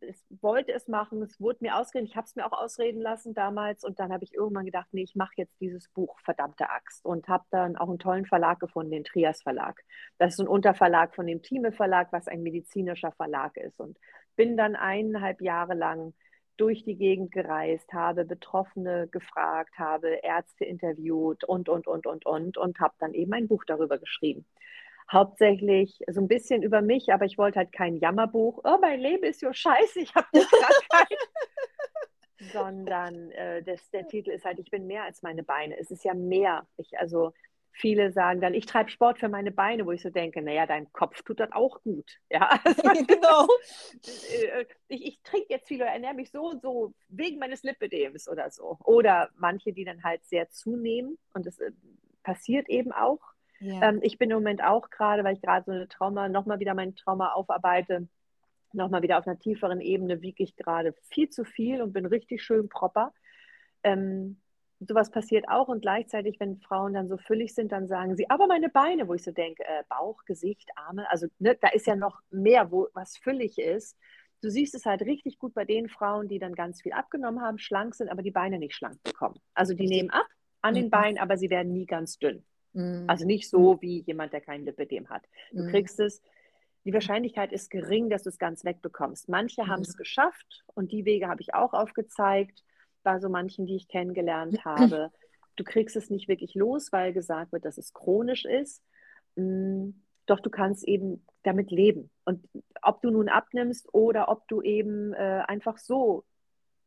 es wollte es machen, es wurde mir ausreden, ich habe es mir auch ausreden lassen damals und dann habe ich irgendwann gedacht, nee, ich mache jetzt dieses Buch, verdammte Axt und habe dann auch einen tollen Verlag gefunden, den Trias Verlag. Das ist ein Unterverlag von dem Thieme Verlag, was ein medizinischer Verlag ist und bin dann eineinhalb Jahre lang durch die Gegend gereist, habe Betroffene gefragt, habe Ärzte interviewt und, und, und, und, und und habe dann eben ein Buch darüber geschrieben. Hauptsächlich so ein bisschen über mich, aber ich wollte halt kein Jammerbuch. Oh, mein Leben ist so scheiße, ich habe eine Krankheit. Sondern äh, das, der Titel ist halt, ich bin mehr als meine Beine. Es ist ja mehr. Ich, also viele sagen dann, ich treibe Sport für meine Beine, wo ich so denke, naja, dein Kopf tut das auch gut. Ja, [laughs] genau. Äh, ich, ich trinke jetzt viel oder ernähre mich so und so wegen meines Lipidems oder so. Oder manche, die dann halt sehr zunehmen und das äh, passiert eben auch. Ja. Ähm, ich bin im Moment auch gerade, weil ich gerade so eine Trauma, nochmal wieder mein Trauma aufarbeite, nochmal wieder auf einer tieferen Ebene wiege ich gerade viel zu viel und bin richtig schön proper. Ähm, sowas passiert auch und gleichzeitig, wenn Frauen dann so füllig sind, dann sagen sie, aber meine Beine, wo ich so denke, äh, Bauch, Gesicht, Arme, also ne, da ist ja noch mehr, wo was füllig ist. Du siehst es halt richtig gut bei den Frauen, die dann ganz viel abgenommen haben, schlank sind, aber die Beine nicht schlank bekommen. Also die nehmen ab an den mhm. Beinen, aber sie werden nie ganz dünn. Mhm. Also nicht so wie jemand, der kein Lipidem hat. Du mhm. kriegst es, die Wahrscheinlichkeit ist gering, dass du es ganz wegbekommst. Manche mhm. haben es geschafft und die Wege habe ich auch aufgezeigt bei so manchen, die ich kennengelernt habe. Du kriegst es nicht wirklich los, weil gesagt wird, dass es chronisch ist. Mm, doch du kannst eben damit leben. Und ob du nun abnimmst oder ob du eben äh, einfach so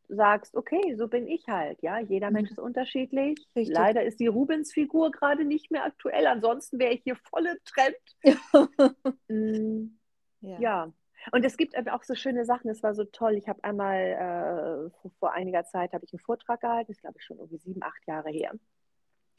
sagst, okay, so bin ich halt, ja, jeder Mensch mhm. ist unterschiedlich. Richtig. Leider ist die Rubens-Figur gerade nicht mehr aktuell, ansonsten wäre ich hier voll im Trend. [laughs] mm, ja. ja. Und es gibt auch so schöne Sachen, es war so toll. Ich habe einmal äh, vor, einiger Zeit habe ich einen Vortrag gehalten, das ist glaube ich schon irgendwie sieben, acht Jahre her.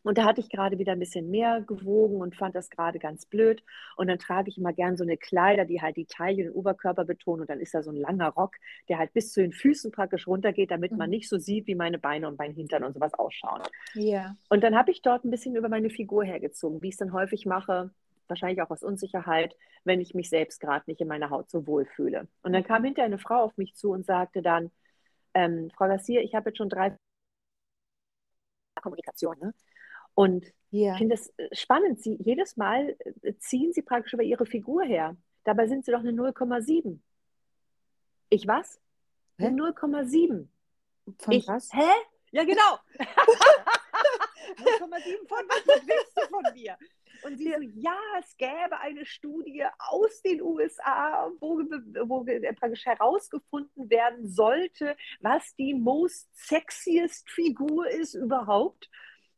Und da hatte ich gerade wieder ein bisschen mehr gewogen und fand das gerade ganz blöd. Und dann trage ich immer gern so eine Kleider, die halt die Taille und den Oberkörper betonen. Und dann ist da so ein langer Rock, der halt bis zu den Füßen praktisch runtergeht, damit man mhm. nicht so sieht, wie meine Beine und mein Hintern und sowas ausschauen. Ja. Und dann habe ich dort ein bisschen über meine Figur hergezogen, wie ich es dann häufig mache wahrscheinlich auch aus Unsicherheit, wenn ich mich selbst gerade nicht in meiner Haut so wohl fühle. Und dann kam hinterher eine Frau auf mich zu und sagte dann, ähm, Frau Gassier, ich habe jetzt schon drei Kommunikation. Ne? Und ja. ich finde es äh, spannend. Sie, jedes Mal äh, ziehen Sie praktisch über Ihre Figur her. Dabei sind Sie doch eine 0,7. Ich was? Hä? Eine 0,7. Von ich, was? Hä? Ja, genau. [laughs] [laughs] 0,7 von was? Was willst du von mir? Und sie so, ja, es gäbe eine Studie aus den USA, wo, wo praktisch herausgefunden werden sollte, was die most sexiest Figur ist überhaupt.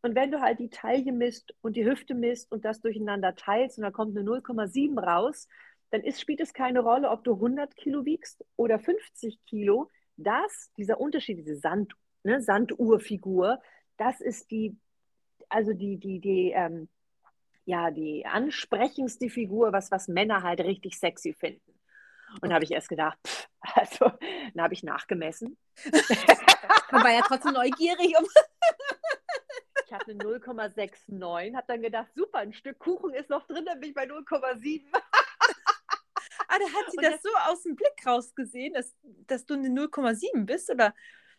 Und wenn du halt die Taille misst und die Hüfte misst und das durcheinander teilst und da kommt eine 0,7 raus, dann ist, spielt es keine Rolle, ob du 100 Kilo wiegst oder 50 Kilo. Das, dieser Unterschied, diese Sand, ne, Sanduhrfigur, das ist die, also die, die, die, ähm, ja, die ansprechendste Figur, was, was Männer halt richtig sexy finden. Und da habe ich erst gedacht, pff, [laughs] also, dann habe ich nachgemessen. Man war ja trotzdem neugierig. Um [laughs] ich hatte 0,69, habe dann gedacht, super, ein Stück Kuchen ist noch drin, dann bin ich bei 0,7. [laughs] ah, da hat sie das, das, so aus dem Blick rausgesehen, dass, dass du eine 0,7 bist, oder?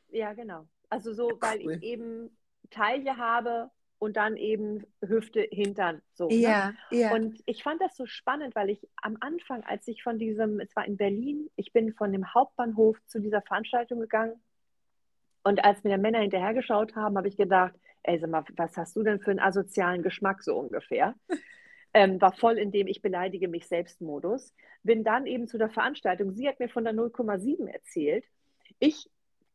Ja, genau. Also so, weil ich eben Taille habe und dann eben Hüfte, Hintern. So, ne? ja, ne? ja. Und ich fand das so spannend, weil ich am Anfang, als ich von diesem, es war in Berlin, ich bin von dem Hauptbahnhof zu dieser Veranstaltung gegangen und als mir die Männer hinterhergeschaut haben, habe ich gedacht, ey, sag mal, was hast du denn für einen asozialen Geschmack so ungefähr? [laughs] ähm, war voll in dem Ich beleidige mich selbst Modus. Bin dann eben zu der Veranstaltung. Sie hat mir von der 0,7 erzählt. Ich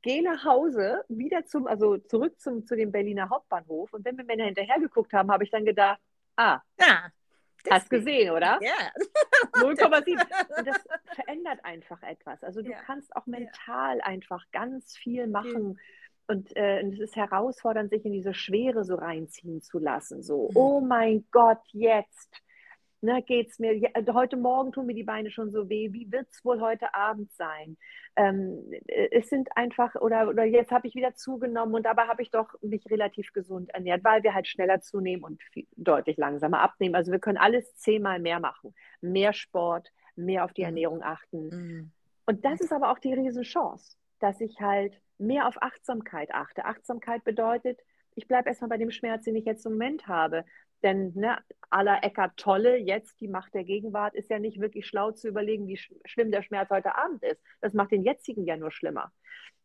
gehe nach Hause, wieder zum, also zurück zum, zu dem Berliner Hauptbahnhof. Und wenn mir Männer hinterher geguckt haben, habe ich dann gedacht, ah, ja, hast gesehen, oder? Ja. [laughs] 0,7. Und das verändert einfach etwas. Also du ja. kannst auch mental ja. einfach ganz viel machen. Okay. Und äh, es ist herausfordernd, sich in diese Schwere so reinziehen zu lassen. So, mhm. oh mein Gott, jetzt ne, es mir, ja, heute Morgen tun mir die Beine schon so weh, wie wird es wohl heute Abend sein? Ähm, äh, es sind einfach, oder, oder jetzt habe ich wieder zugenommen und dabei habe ich doch mich relativ gesund ernährt, weil wir halt schneller zunehmen und viel, deutlich langsamer abnehmen. Also wir können alles zehnmal mehr machen. Mehr Sport, mehr auf die mhm. Ernährung achten. Mhm. Und das ist aber auch die Riesenchance, dass ich halt mehr auf Achtsamkeit achte. Achtsamkeit bedeutet, ich bleibe erstmal bei dem Schmerz, den ich jetzt im Moment habe. Denn ne, aller Eckart Tolle, jetzt die Macht der Gegenwart, ist ja nicht wirklich schlau zu überlegen, wie sch schlimm der Schmerz heute Abend ist. Das macht den jetzigen ja nur schlimmer.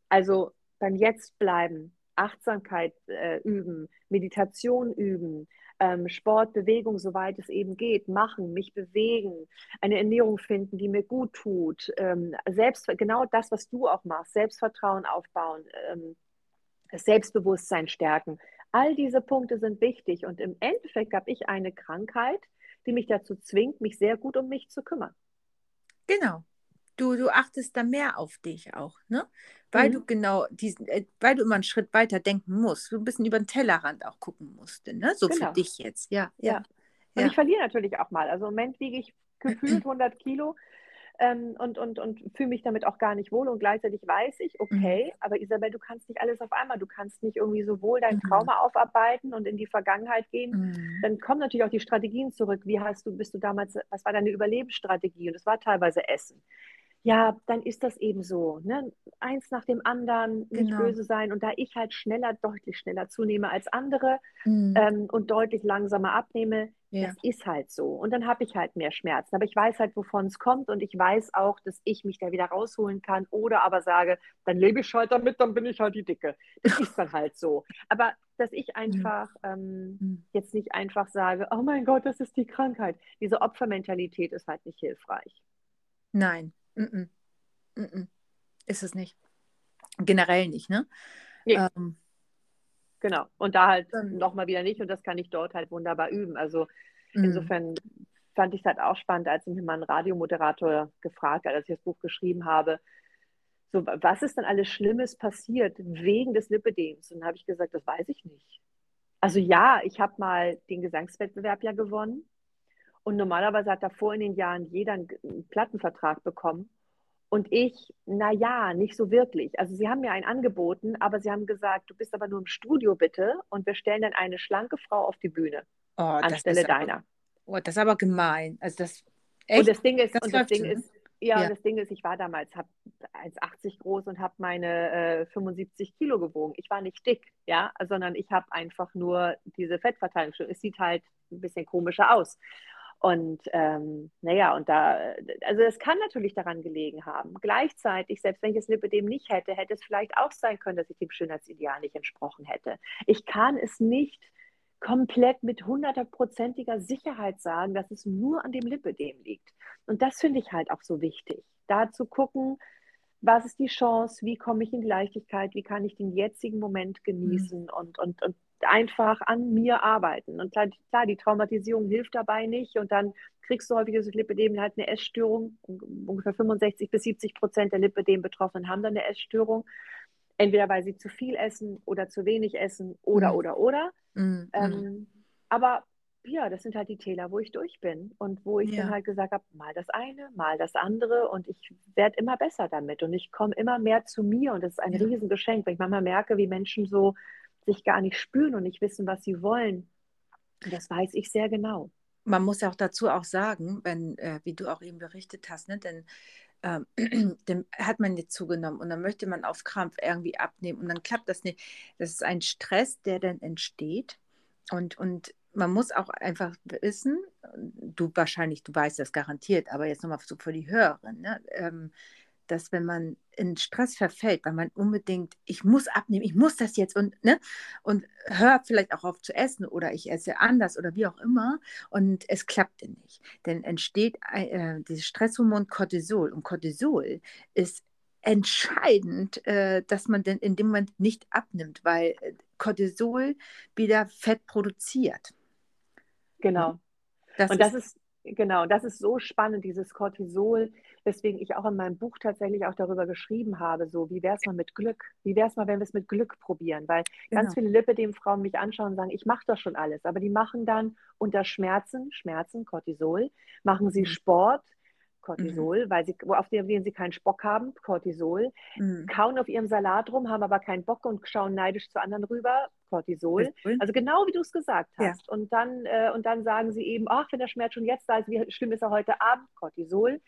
Also beim Jetzt bleiben, Achtsamkeit äh, üben, Meditation üben, ähm, Sport, Bewegung, soweit es eben geht, machen, mich bewegen, eine Ernährung finden, die mir gut tut, ähm, selbst genau das, was du auch machst, Selbstvertrauen aufbauen, ähm, Selbstbewusstsein stärken. All diese Punkte sind wichtig und im Endeffekt habe ich eine Krankheit, die mich dazu zwingt, mich sehr gut um mich zu kümmern. Genau. Du, du achtest da mehr auf dich auch, ne? Weil mhm. du genau diesen, äh, weil du immer einen Schritt weiter denken musst, du ein bisschen über den Tellerrand auch gucken musst, ne? So genau. für dich jetzt, ja. Ja. ja. Und ja. ich verliere natürlich auch mal. Also im Moment wiege ich gefühlt [clears throat] 100 Kilo ähm, und, und, und fühle mich damit auch gar nicht wohl. Und gleichzeitig weiß ich, okay, mhm. aber Isabel, du kannst nicht alles auf einmal. Du kannst nicht irgendwie sowohl dein mhm. Trauma aufarbeiten und in die Vergangenheit gehen. Mhm. Dann kommen natürlich auch die Strategien zurück. Wie hast du, bist du damals, was war deine Überlebensstrategie? Und es war teilweise Essen ja, dann ist das eben so. Ne? Eins nach dem anderen, nicht genau. böse sein. Und da ich halt schneller, deutlich schneller zunehme als andere mhm. ähm, und deutlich langsamer abnehme, ja. das ist halt so. Und dann habe ich halt mehr Schmerzen. Aber ich weiß halt, wovon es kommt und ich weiß auch, dass ich mich da wieder rausholen kann. Oder aber sage, dann lebe ich halt damit, dann bin ich halt die Dicke. Das ist dann halt so. Aber dass ich [laughs] einfach ähm, mhm. jetzt nicht einfach sage, oh mein Gott, das ist die Krankheit. Diese Opfermentalität ist halt nicht hilfreich. Nein, Mm -mm. Mm ist es nicht. Generell nicht, ne? Nee. Ähm, genau. Und da halt nochmal wieder nicht und das kann ich dort halt wunderbar üben. Also mm. insofern fand ich es halt auch spannend, als mich mal ein Radiomoderator gefragt hat, als ich das Buch geschrieben habe, so, was ist denn alles Schlimmes passiert wegen des Lipidems? Und dann habe ich gesagt, das weiß ich nicht. Also ja, ich habe mal den Gesangswettbewerb ja gewonnen. Und normalerweise hat davor in den Jahren jeder einen Plattenvertrag bekommen. Und ich, naja, nicht so wirklich. Also sie haben mir einen angeboten, aber sie haben gesagt, du bist aber nur im Studio bitte und wir stellen dann eine schlanke Frau auf die Bühne oh, anstelle deiner. Oh, das ist aber gemein. Also das echt, Und das Ding ist, das und das Ding ist, ja, ja, das Ding ist, ich war damals, habe 1,80 groß und habe meine äh, 75 Kilo gewogen. Ich war nicht dick, ja, sondern ich habe einfach nur diese Fettverteilung. Es sieht halt ein bisschen komischer aus. Und ähm, naja, und da, also es kann natürlich daran gelegen haben. Gleichzeitig, selbst wenn ich das Lipidem nicht hätte, hätte es vielleicht auch sein können, dass ich dem Schönheitsideal nicht entsprochen hätte. Ich kann es nicht komplett mit hundertprozentiger Sicherheit sagen, dass es nur an dem Lipidem liegt. Und das finde ich halt auch so wichtig, da zu gucken, was ist die Chance, wie komme ich in die Leichtigkeit, wie kann ich den jetzigen Moment mhm. genießen mhm. und, und, und einfach an mir arbeiten. Und klar, klar, die Traumatisierung hilft dabei nicht. Und dann kriegst du häufig das Lipidem halt eine Essstörung. Ungefähr 65 bis 70 Prozent der Lipidem-Betroffenen haben dann eine Essstörung. Entweder weil sie zu viel essen oder zu wenig essen oder, mhm. oder, oder. Mhm. Ähm, aber ja, das sind halt die Täler, wo ich durch bin und wo ich ja. dann halt gesagt habe, mal das eine, mal das andere und ich werde immer besser damit und ich komme immer mehr zu mir und das ist ein ja. Riesengeschenk, wenn ich manchmal merke, wie Menschen so sich gar nicht spüren und nicht wissen, was sie wollen. Das weiß ich sehr genau. Man muss ja auch dazu auch sagen, wenn, äh, wie du auch eben berichtet hast, ne, denn ähm, [clears throat] dem hat man nicht zugenommen und dann möchte man auf Krampf irgendwie abnehmen und dann klappt das nicht. Das ist ein Stress, der dann entsteht und, und man muss auch einfach wissen, du wahrscheinlich, du weißt das garantiert, aber jetzt nochmal für die Hörerin, ne, ähm, dass wenn man in Stress verfällt, weil man unbedingt, ich muss abnehmen, ich muss das jetzt und, ne, und hört vielleicht auch auf zu essen oder ich esse anders oder wie auch immer und es klappt nicht. Denn entsteht äh, dieses Stresshormon Cortisol und Cortisol ist entscheidend, äh, dass man denn in dem Moment nicht abnimmt, weil äh, Cortisol wieder Fett produziert. Genau. Das und das ist, ist Genau, das ist so spannend, dieses Cortisol, weswegen ich auch in meinem Buch tatsächlich auch darüber geschrieben habe, so wie wäre es mal mit Glück? Wie wäre es mal, wenn wir es mit Glück probieren? Weil genau. ganz viele Lipidem-Frauen mich anschauen und sagen, ich mache das schon alles, aber die machen dann unter Schmerzen, Schmerzen, Cortisol, machen sie mhm. Sport, Cortisol, mhm. weil sie, auf denen sie keinen Spock haben, Cortisol, mhm. kauen auf ihrem Salat rum, haben aber keinen Bock und schauen neidisch zu anderen rüber, Cortisol. Also genau wie du es gesagt hast. Ja. Und, dann, äh, und dann sagen sie eben, ach, wenn der Schmerz schon jetzt da ist, wie schlimm ist er heute Abend, Cortisol.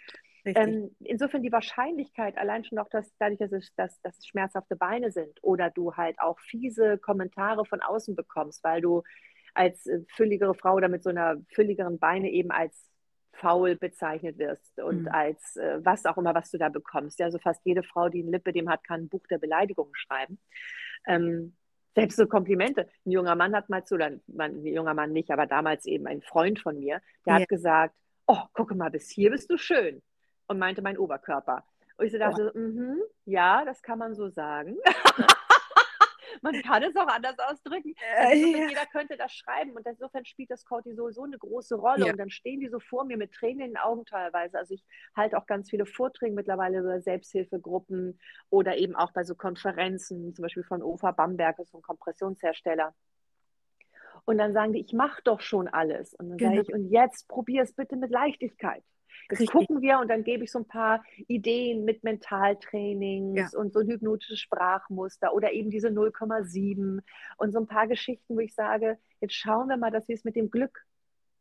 Ähm, insofern die Wahrscheinlichkeit, allein schon auch, dass dadurch, dass es, dass, dass es schmerzhafte Beine sind oder du halt auch fiese Kommentare von außen bekommst, weil du als äh, fülligere Frau oder mit so einer fülligeren Beine eben als faul bezeichnet wirst und mhm. als äh, was auch immer, was du da bekommst. Ja, also fast jede Frau, die ein Lippe dem hat, kann ein Buch der Beleidigungen schreiben. Ähm, selbst so Komplimente. Ein junger Mann hat mal zu, oder ein junger Mann nicht, aber damals eben ein Freund von mir, der ja. hat gesagt, oh, gucke mal, bis hier bist du schön. Und meinte mein Oberkörper. Und ich so dachte, oh. mm -hmm, ja, das kann man so sagen. [laughs] man kann es auch anders ausdrücken. Also ja. Jeder könnte das schreiben und insofern spielt das Cortisol so eine große Rolle. Ja. Und dann stehen die so vor mir mit Tränen in den Augen teilweise. Also ich halte auch ganz viele Vorträge mittlerweile über Selbsthilfegruppen oder eben auch bei so Konferenzen, zum Beispiel von OFA Bamberg, ist so ein Kompressionshersteller. Und dann sagen die, ich mache doch schon alles. Und dann genau. sage ich, und jetzt probier es bitte mit Leichtigkeit. Das Richtig. gucken wir und dann gebe ich so ein paar Ideen mit Mentaltrainings ja. und so ein hypnotisches Sprachmuster oder eben diese 0,7 und so ein paar Geschichten, wo ich sage, jetzt schauen wir mal, dass wir es mit dem Glück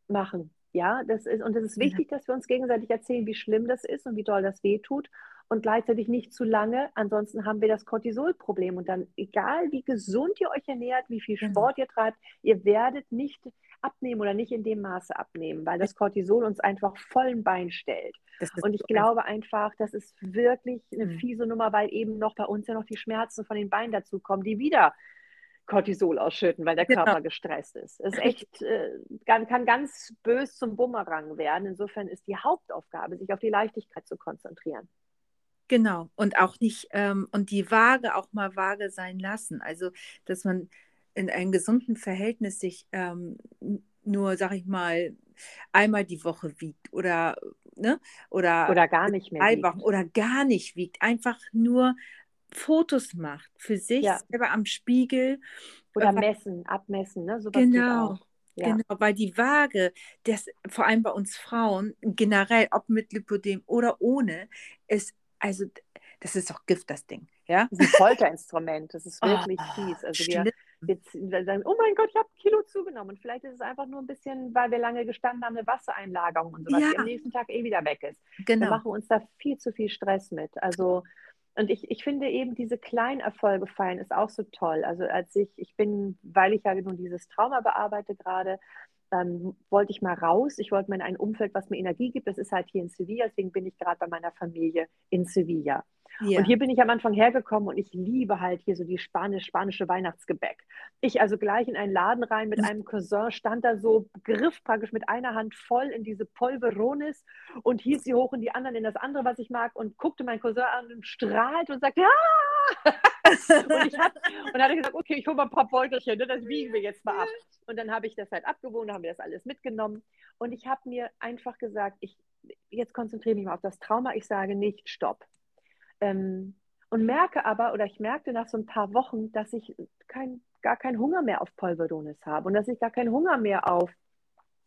machen. Ja, das ist, und es ist wichtig, ja. dass wir uns gegenseitig erzählen, wie schlimm das ist und wie doll das wehtut und gleichzeitig nicht zu lange. Ansonsten haben wir das Cortisolproblem. Und dann, egal wie gesund ihr euch ernährt, wie viel genau. Sport ihr treibt, ihr werdet nicht abnehmen oder nicht in dem Maße abnehmen, weil das Cortisol uns einfach vollen Bein stellt. Und ich glaube einfach, das ist wirklich eine mhm. fiese Nummer, weil eben noch bei uns ja noch die Schmerzen von den Beinen dazukommen, die wieder Cortisol ausschütten, weil der genau. Körper gestresst ist. Es ist echt, äh, kann ganz bös zum Bumerang werden. Insofern ist die Hauptaufgabe, sich auf die Leichtigkeit zu konzentrieren. Genau, und auch nicht, ähm, und die Waage auch mal vage sein lassen. Also, dass man in einem gesunden Verhältnis sich ähm, nur, sag ich mal, einmal die Woche wiegt oder, ne, oder, oder gar nicht mehr drei Wochen oder gar nicht wiegt. Einfach nur Fotos macht für sich ja. selber am Spiegel. Oder messen, abmessen, ne? Sowas genau. Ja. Genau, weil die Waage, das, vor allem bei uns Frauen, generell, ob mit Lipodem oder ohne, ist, also das ist doch Gift, das Ding. Ja? Das ist ein Folterinstrument, das ist [laughs] wirklich oh, fies. Also wir, sagen, oh mein Gott, ich habe ein Kilo zugenommen. Und vielleicht ist es einfach nur ein bisschen, weil wir lange gestanden haben, eine Wassereinlagerung und sowas, ja. die am nächsten Tag eh wieder weg ist. Genau. Wir machen uns da viel zu viel Stress mit. Also und ich, ich finde eben, diese kleinen Erfolge feiern ist auch so toll. Also als ich, ich bin, weil ich ja nun dieses Trauma bearbeite gerade, ähm, wollte ich mal raus. Ich wollte mal in ein Umfeld, was mir Energie gibt. Das ist halt hier in Sevilla, deswegen bin ich gerade bei meiner Familie in Sevilla. Ja. Und hier bin ich am Anfang hergekommen und ich liebe halt hier so die Spanisch, spanische Weihnachtsgebäck. Ich also gleich in einen Laden rein mit einem Cousin, stand da so, griff praktisch mit einer Hand voll in diese Polverones und hieß sie hoch in die anderen in das andere, was ich mag und guckte meinen Cousin an und strahlte und sagte, ah! und ich hab, und dann habe ich gesagt, okay, ich hole mal ein paar Beutelchen, ne, das wiegen wir jetzt mal ab. Und dann habe ich das halt abgewogen, haben wir das alles mitgenommen. Und ich habe mir einfach gesagt, ich, jetzt konzentriere mich mal auf das Trauma. Ich sage nicht Stopp. Ähm, und merke aber, oder ich merkte nach so ein paar Wochen, dass ich kein, gar keinen Hunger mehr auf Polverones habe und dass ich gar keinen Hunger mehr auf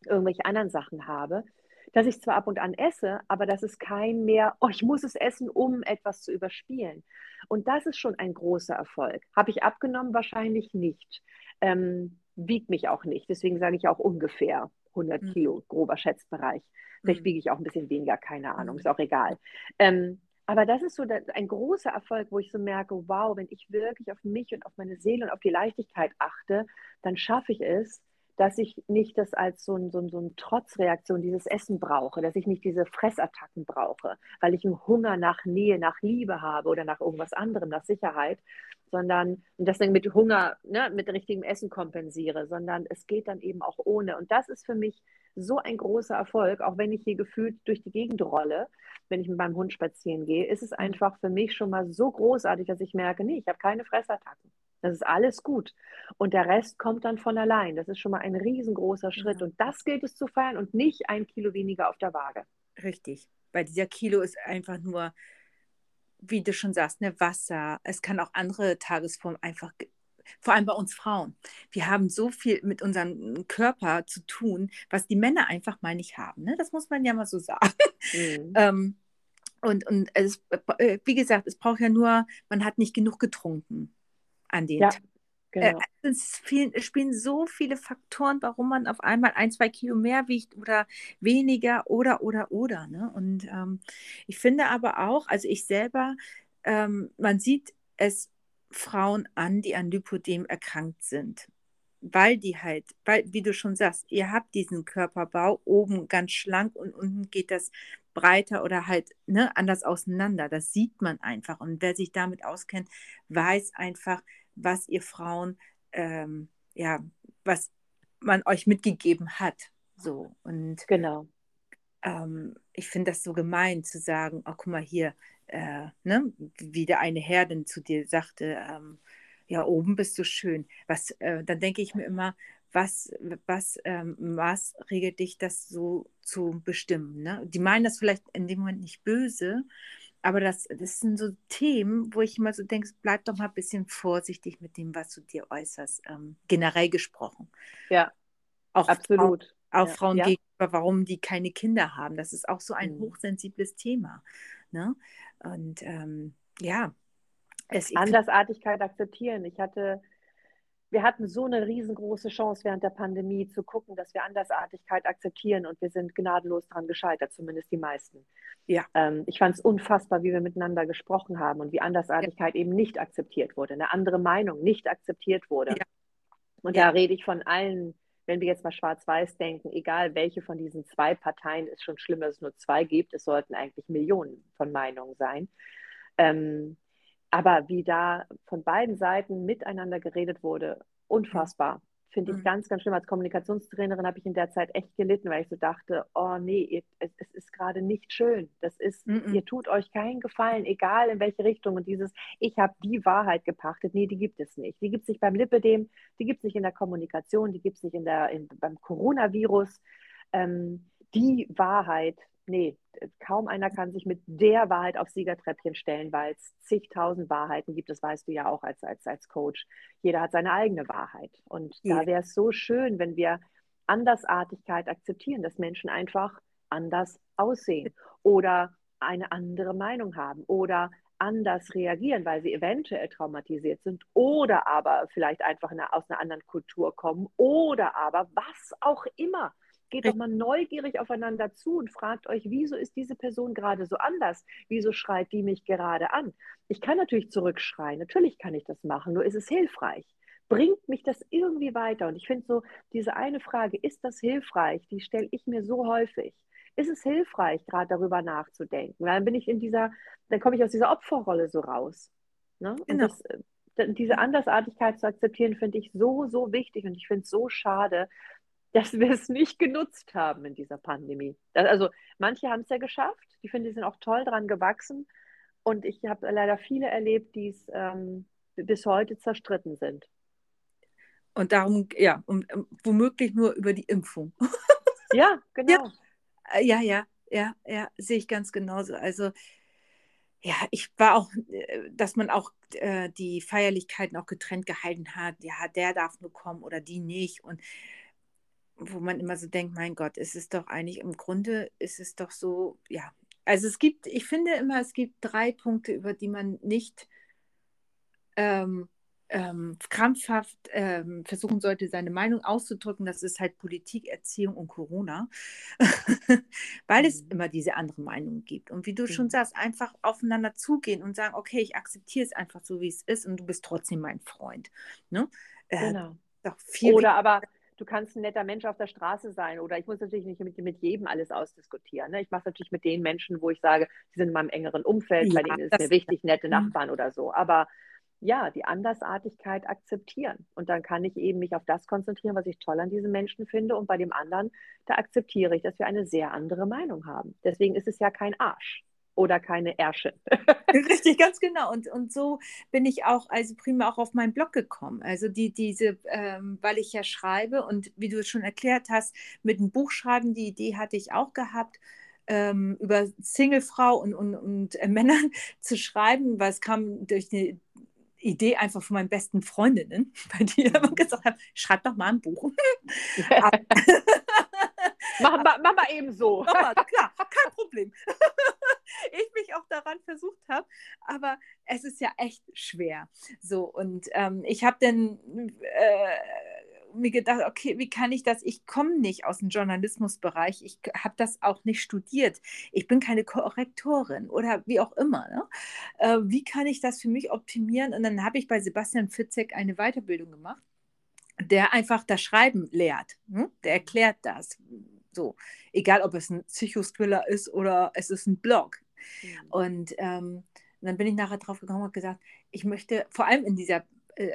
irgendwelche anderen Sachen habe. Dass ich zwar ab und an esse, aber das ist kein mehr, oh, ich muss es essen, um etwas zu überspielen. Und das ist schon ein großer Erfolg. Habe ich abgenommen? Wahrscheinlich nicht. Ähm, wiegt mich auch nicht. Deswegen sage ich auch ungefähr 100 mhm. Kilo, grober Schätzbereich. Vielleicht mhm. wiege ich auch ein bisschen weniger, keine Ahnung, mhm. ist auch egal. Ähm, aber das ist so ein großer Erfolg, wo ich so merke, wow, wenn ich wirklich auf mich und auf meine Seele und auf die Leichtigkeit achte, dann schaffe ich es, dass ich nicht das als so, ein, so, ein, so eine Trotzreaktion, dieses Essen brauche, dass ich nicht diese Fressattacken brauche, weil ich einen Hunger nach Nähe, nach Liebe habe oder nach irgendwas anderem, nach Sicherheit, sondern und das dann mit Hunger, ne, mit richtigem Essen kompensiere, sondern es geht dann eben auch ohne. Und das ist für mich so ein großer Erfolg, auch wenn ich hier gefühlt durch die Gegend rolle, wenn ich mit meinem Hund spazieren gehe, ist es mhm. einfach für mich schon mal so großartig, dass ich merke, nee, ich habe keine Fressattacken. Das ist alles gut. Und der Rest kommt dann von allein. Das ist schon mal ein riesengroßer Schritt. Ja. Und das gilt es zu feiern und nicht ein Kilo weniger auf der Waage. Richtig. Weil dieser Kilo ist einfach nur, wie du schon sagst, ne, Wasser. Es kann auch andere Tagesformen einfach vor allem bei uns Frauen. Wir haben so viel mit unserem Körper zu tun, was die Männer einfach mal nicht haben. Ne? Das muss man ja mal so sagen. Mhm. [laughs] ähm, und und es, äh, wie gesagt, es braucht ja nur, man hat nicht genug getrunken an den ja, Tag. Genau. Äh, es spielen, spielen so viele Faktoren, warum man auf einmal ein, zwei Kilo mehr wiegt oder weniger oder, oder, oder. Ne? Und ähm, ich finde aber auch, also ich selber, ähm, man sieht es Frauen an, die an Lipodem erkrankt sind. Weil die halt, weil, wie du schon sagst, ihr habt diesen Körperbau, oben ganz schlank und unten geht das breiter oder halt ne, anders auseinander. Das sieht man einfach. Und wer sich damit auskennt, weiß einfach, was ihr Frauen, ähm, ja, was man euch mitgegeben hat. So. Und genau. Ähm, ich finde das so gemein zu sagen, oh, guck mal hier, äh, ne, wie der eine Herr denn zu dir sagte, ähm, ja, oben bist du schön. Was, äh, dann denke ich mir immer, was, was, ähm, was regelt dich, das so zu bestimmen? Ne? Die meinen das vielleicht in dem Moment nicht böse, aber das, das sind so Themen, wo ich immer so denke, bleib doch mal ein bisschen vorsichtig mit dem, was du dir äußerst, ähm, generell gesprochen. Ja, auch absolut. Frauen, auch ja. Frauen ja. gegenüber, warum die keine Kinder haben. Das ist auch so ein mhm. hochsensibles Thema. Ne? Und ähm, ja. Es, Andersartigkeit akzeptieren. Ich hatte, wir hatten so eine riesengroße Chance während der Pandemie zu gucken, dass wir Andersartigkeit akzeptieren und wir sind gnadenlos daran gescheitert, zumindest die meisten. Ja. Ähm, ich fand es unfassbar, wie wir miteinander gesprochen haben und wie Andersartigkeit ja. eben nicht akzeptiert wurde, eine andere Meinung nicht akzeptiert wurde. Ja. Und ja. da rede ich von allen wenn wir jetzt mal schwarz-weiß denken, egal welche von diesen zwei Parteien, ist schon schlimm, dass es nur zwei gibt. Es sollten eigentlich Millionen von Meinungen sein. Ähm, aber wie da von beiden Seiten miteinander geredet wurde, unfassbar finde ich mhm. ganz, ganz schlimm. Als Kommunikationstrainerin habe ich in der Zeit echt gelitten, weil ich so dachte, oh nee, ihr, es, es, ist gerade nicht schön. Das ist, mhm. ihr tut euch keinen Gefallen, egal in welche Richtung. Und dieses, ich habe die Wahrheit gepachtet, nee, die gibt es nicht. Die gibt es nicht beim Lipidem, die gibt es nicht in der Kommunikation, die gibt es nicht in der, in, beim Coronavirus. Ähm, die Wahrheit nee, kaum einer kann sich mit der Wahrheit auf Siegertreppchen stellen, weil es zigtausend Wahrheiten gibt. Das weißt du ja auch als, als, als Coach. Jeder hat seine eigene Wahrheit. Und ja. da wäre es so schön, wenn wir Andersartigkeit akzeptieren, dass Menschen einfach anders aussehen oder eine andere Meinung haben oder anders reagieren, weil sie eventuell traumatisiert sind oder aber vielleicht einfach eine, aus einer anderen Kultur kommen oder aber was auch immer. Geht doch mal neugierig aufeinander zu und fragt euch, wieso ist diese Person gerade so anders? Wieso schreit die mich gerade an? Ich kann natürlich zurückschreien, natürlich kann ich das machen, nur ist es hilfreich. Bringt mich das irgendwie weiter? Und ich finde so, diese eine Frage, ist das hilfreich? Die stelle ich mir so häufig ist es hilfreich, gerade darüber nachzudenken. Weil dann bin ich in dieser, dann komme ich aus dieser Opferrolle so raus. Ne? Und genau. das, äh, diese Andersartigkeit zu akzeptieren, finde ich so, so wichtig und ich finde es so schade, dass wir es nicht genutzt haben in dieser Pandemie. Also manche haben es ja geschafft, die finde, die sind auch toll dran gewachsen und ich habe leider viele erlebt, die es ähm, bis heute zerstritten sind. Und darum, ja, um, um, womöglich nur über die Impfung. Ja, [laughs] genau. Ja, äh, ja, ja, ja, ja, sehe ich ganz genauso. Also ja, ich war auch, äh, dass man auch äh, die Feierlichkeiten auch getrennt gehalten hat. Ja, der darf nur kommen oder die nicht. Und wo man immer so denkt, mein Gott, ist es doch eigentlich im Grunde, ist es doch so, ja. Also es gibt, ich finde immer, es gibt drei Punkte, über die man nicht ähm, ähm, krampfhaft ähm, versuchen sollte, seine Meinung auszudrücken, das ist halt Politik, Erziehung und Corona, [laughs] weil mhm. es immer diese andere Meinung gibt. Und wie du mhm. schon sagst, einfach aufeinander zugehen und sagen, okay, ich akzeptiere es einfach so, wie es ist und du bist trotzdem mein Freund. Ne? Äh, genau. Oder aber du kannst ein netter Mensch auf der Straße sein oder ich muss natürlich nicht mit, mit jedem alles ausdiskutieren. Ne? Ich mache es natürlich mit den Menschen, wo ich sage, sie sind in meinem engeren Umfeld, ja, bei denen ist es mir wichtig, nette mhm. Nachbarn oder so. Aber ja, die Andersartigkeit akzeptieren. Und dann kann ich eben mich auf das konzentrieren, was ich toll an diesen Menschen finde. Und bei dem anderen, da akzeptiere ich, dass wir eine sehr andere Meinung haben. Deswegen ist es ja kein Arsch oder keine Ärsche. [laughs] Richtig, ganz genau. Und, und so bin ich auch, also prima auch auf meinen Blog gekommen. Also die, diese, ähm, weil ich ja schreibe und wie du es schon erklärt hast, mit dem Buchschreiben, die Idee hatte ich auch gehabt ähm, über Singlefrau und, und, und äh, [laughs] Männern zu schreiben, weil es kam durch eine Idee einfach von meinen besten Freundinnen, [laughs] bei die immer mhm. gesagt haben, schreib doch mal ein Buch. [laughs] [laughs] mach, mach, mach mal eben so. Mal, klar, kein Problem. ich mich auch daran versucht habe, aber es ist ja echt schwer. So, und ähm, ich habe dann äh, mir gedacht, okay, wie kann ich das? Ich komme nicht aus dem Journalismusbereich. Ich habe das auch nicht studiert. Ich bin keine Korrektorin oder wie auch immer. Ne? Äh, wie kann ich das für mich optimieren? Und dann habe ich bei Sebastian Fitzek eine Weiterbildung gemacht, der einfach das Schreiben lehrt. Ne? Der erklärt das. So, egal ob es ein Psychosquiller ist oder es ist ein Blog. Mhm. Und ähm, dann bin ich nachher drauf gekommen und gesagt, ich möchte vor allem in dieser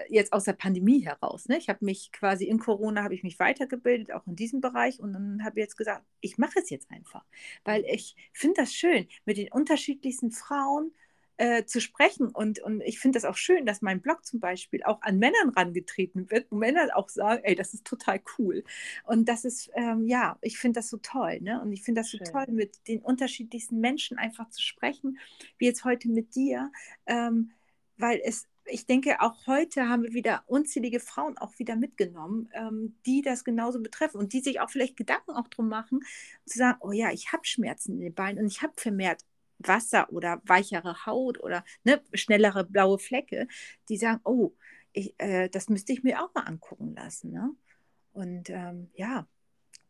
jetzt aus der Pandemie heraus. Ne? Ich habe mich quasi in Corona habe ich mich weitergebildet, auch in diesem Bereich, und dann habe ich jetzt gesagt, ich mache es jetzt einfach, weil ich finde das schön, mit den unterschiedlichsten Frauen äh, zu sprechen. Und, und ich finde das auch schön, dass mein Blog zum Beispiel auch an Männern rangetreten wird, wo Männer auch sagen, ey, das ist total cool. Und das ist, ähm, ja, ich finde das so toll. Ne? Und ich finde das schön. so toll, mit den unterschiedlichsten Menschen einfach zu sprechen, wie jetzt heute mit dir, ähm, weil es ich denke, auch heute haben wir wieder unzählige Frauen auch wieder mitgenommen, ähm, die das genauso betreffen und die sich auch vielleicht Gedanken auch drum machen, zu sagen, oh ja, ich habe Schmerzen in den Beinen und ich habe vermehrt Wasser oder weichere Haut oder ne, schnellere blaue Flecke, die sagen, oh, ich, äh, das müsste ich mir auch mal angucken lassen. Ne? Und ähm, ja,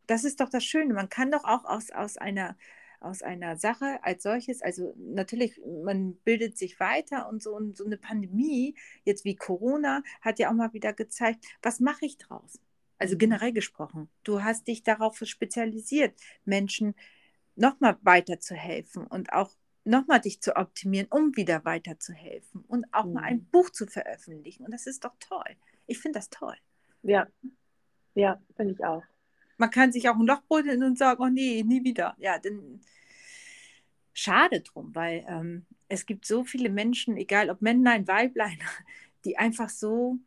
das ist doch das Schöne. Man kann doch auch aus, aus einer aus einer Sache als solches, also natürlich, man bildet sich weiter und so, und so eine Pandemie, jetzt wie Corona, hat ja auch mal wieder gezeigt, was mache ich draus? Also mhm. generell gesprochen, du hast dich darauf spezialisiert, Menschen nochmal weiterzuhelfen und auch nochmal dich zu optimieren, um wieder weiterzuhelfen und auch mhm. mal ein mhm. Buch zu veröffentlichen. Und das ist doch toll. Ich finde das toll. Ja, ja, finde ich auch man kann sich auch ein Loch buddeln und sagen, oh nee, nie wieder. Ja, dann schade drum, weil ähm, es gibt so viele Menschen, egal ob Männlein, Weiblein, [laughs] die einfach so,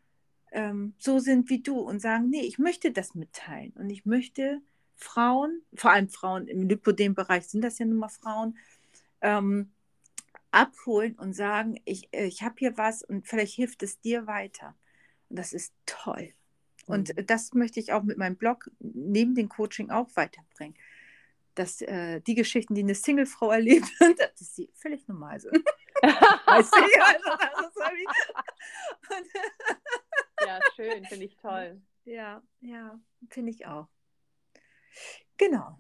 ähm, so sind wie du und sagen, nee, ich möchte das mitteilen und ich möchte Frauen, vor allem Frauen im Lipodem-Bereich sind das ja nun mal Frauen, ähm, abholen und sagen, ich, ich habe hier was und vielleicht hilft es dir weiter. Und das ist toll. Und mhm. das möchte ich auch mit meinem Blog neben dem Coaching auch weiterbringen. dass äh, die Geschichten, die eine Singlefrau [laughs] erlebt, dass sie völlig normal sind. [laughs] weißt du, also, also, [laughs] ja, schön, finde ich toll. Ja, ja, finde ich auch. Genau.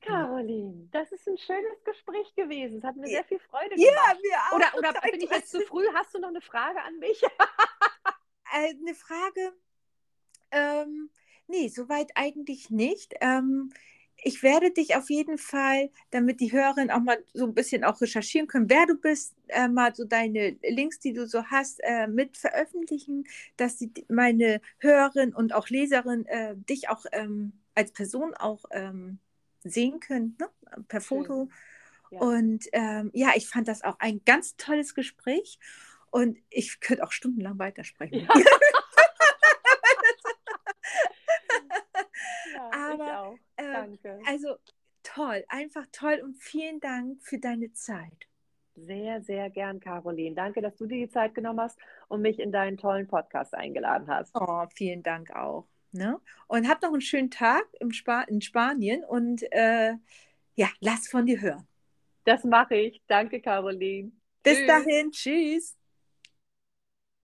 Caroline, das ist ein schönes Gespräch gewesen. Es hat mir sehr viel Freude gemacht. Ja, mir auch. Oder, oder bin ich jetzt zu früh? Hast du noch eine Frage an mich? Äh, eine Frage? Ähm, nee, soweit eigentlich nicht. Ähm, ich werde dich auf jeden Fall, damit die Hörerinnen auch mal so ein bisschen auch recherchieren können, wer du bist, äh, mal so deine Links, die du so hast, äh, mit veröffentlichen, dass die, meine Hörerinnen und auch Leserinnen äh, dich auch ähm, als Person auch ähm, sehen können, ne? per Foto. Ja. Und ähm, ja, ich fand das auch ein ganz tolles Gespräch und ich könnte auch stundenlang weitersprechen. Ja. ja [laughs] Äh, also toll, einfach toll und vielen Dank für deine Zeit. Sehr, sehr gern, Caroline. Danke, dass du dir die Zeit genommen hast und mich in deinen tollen Podcast eingeladen hast. Oh, vielen Dank auch. Ne? Und hab noch einen schönen Tag im Spa in Spanien und äh, ja, lass von dir hören. Das mache ich. Danke, Caroline. Bis Tschüss. dahin. Tschüss.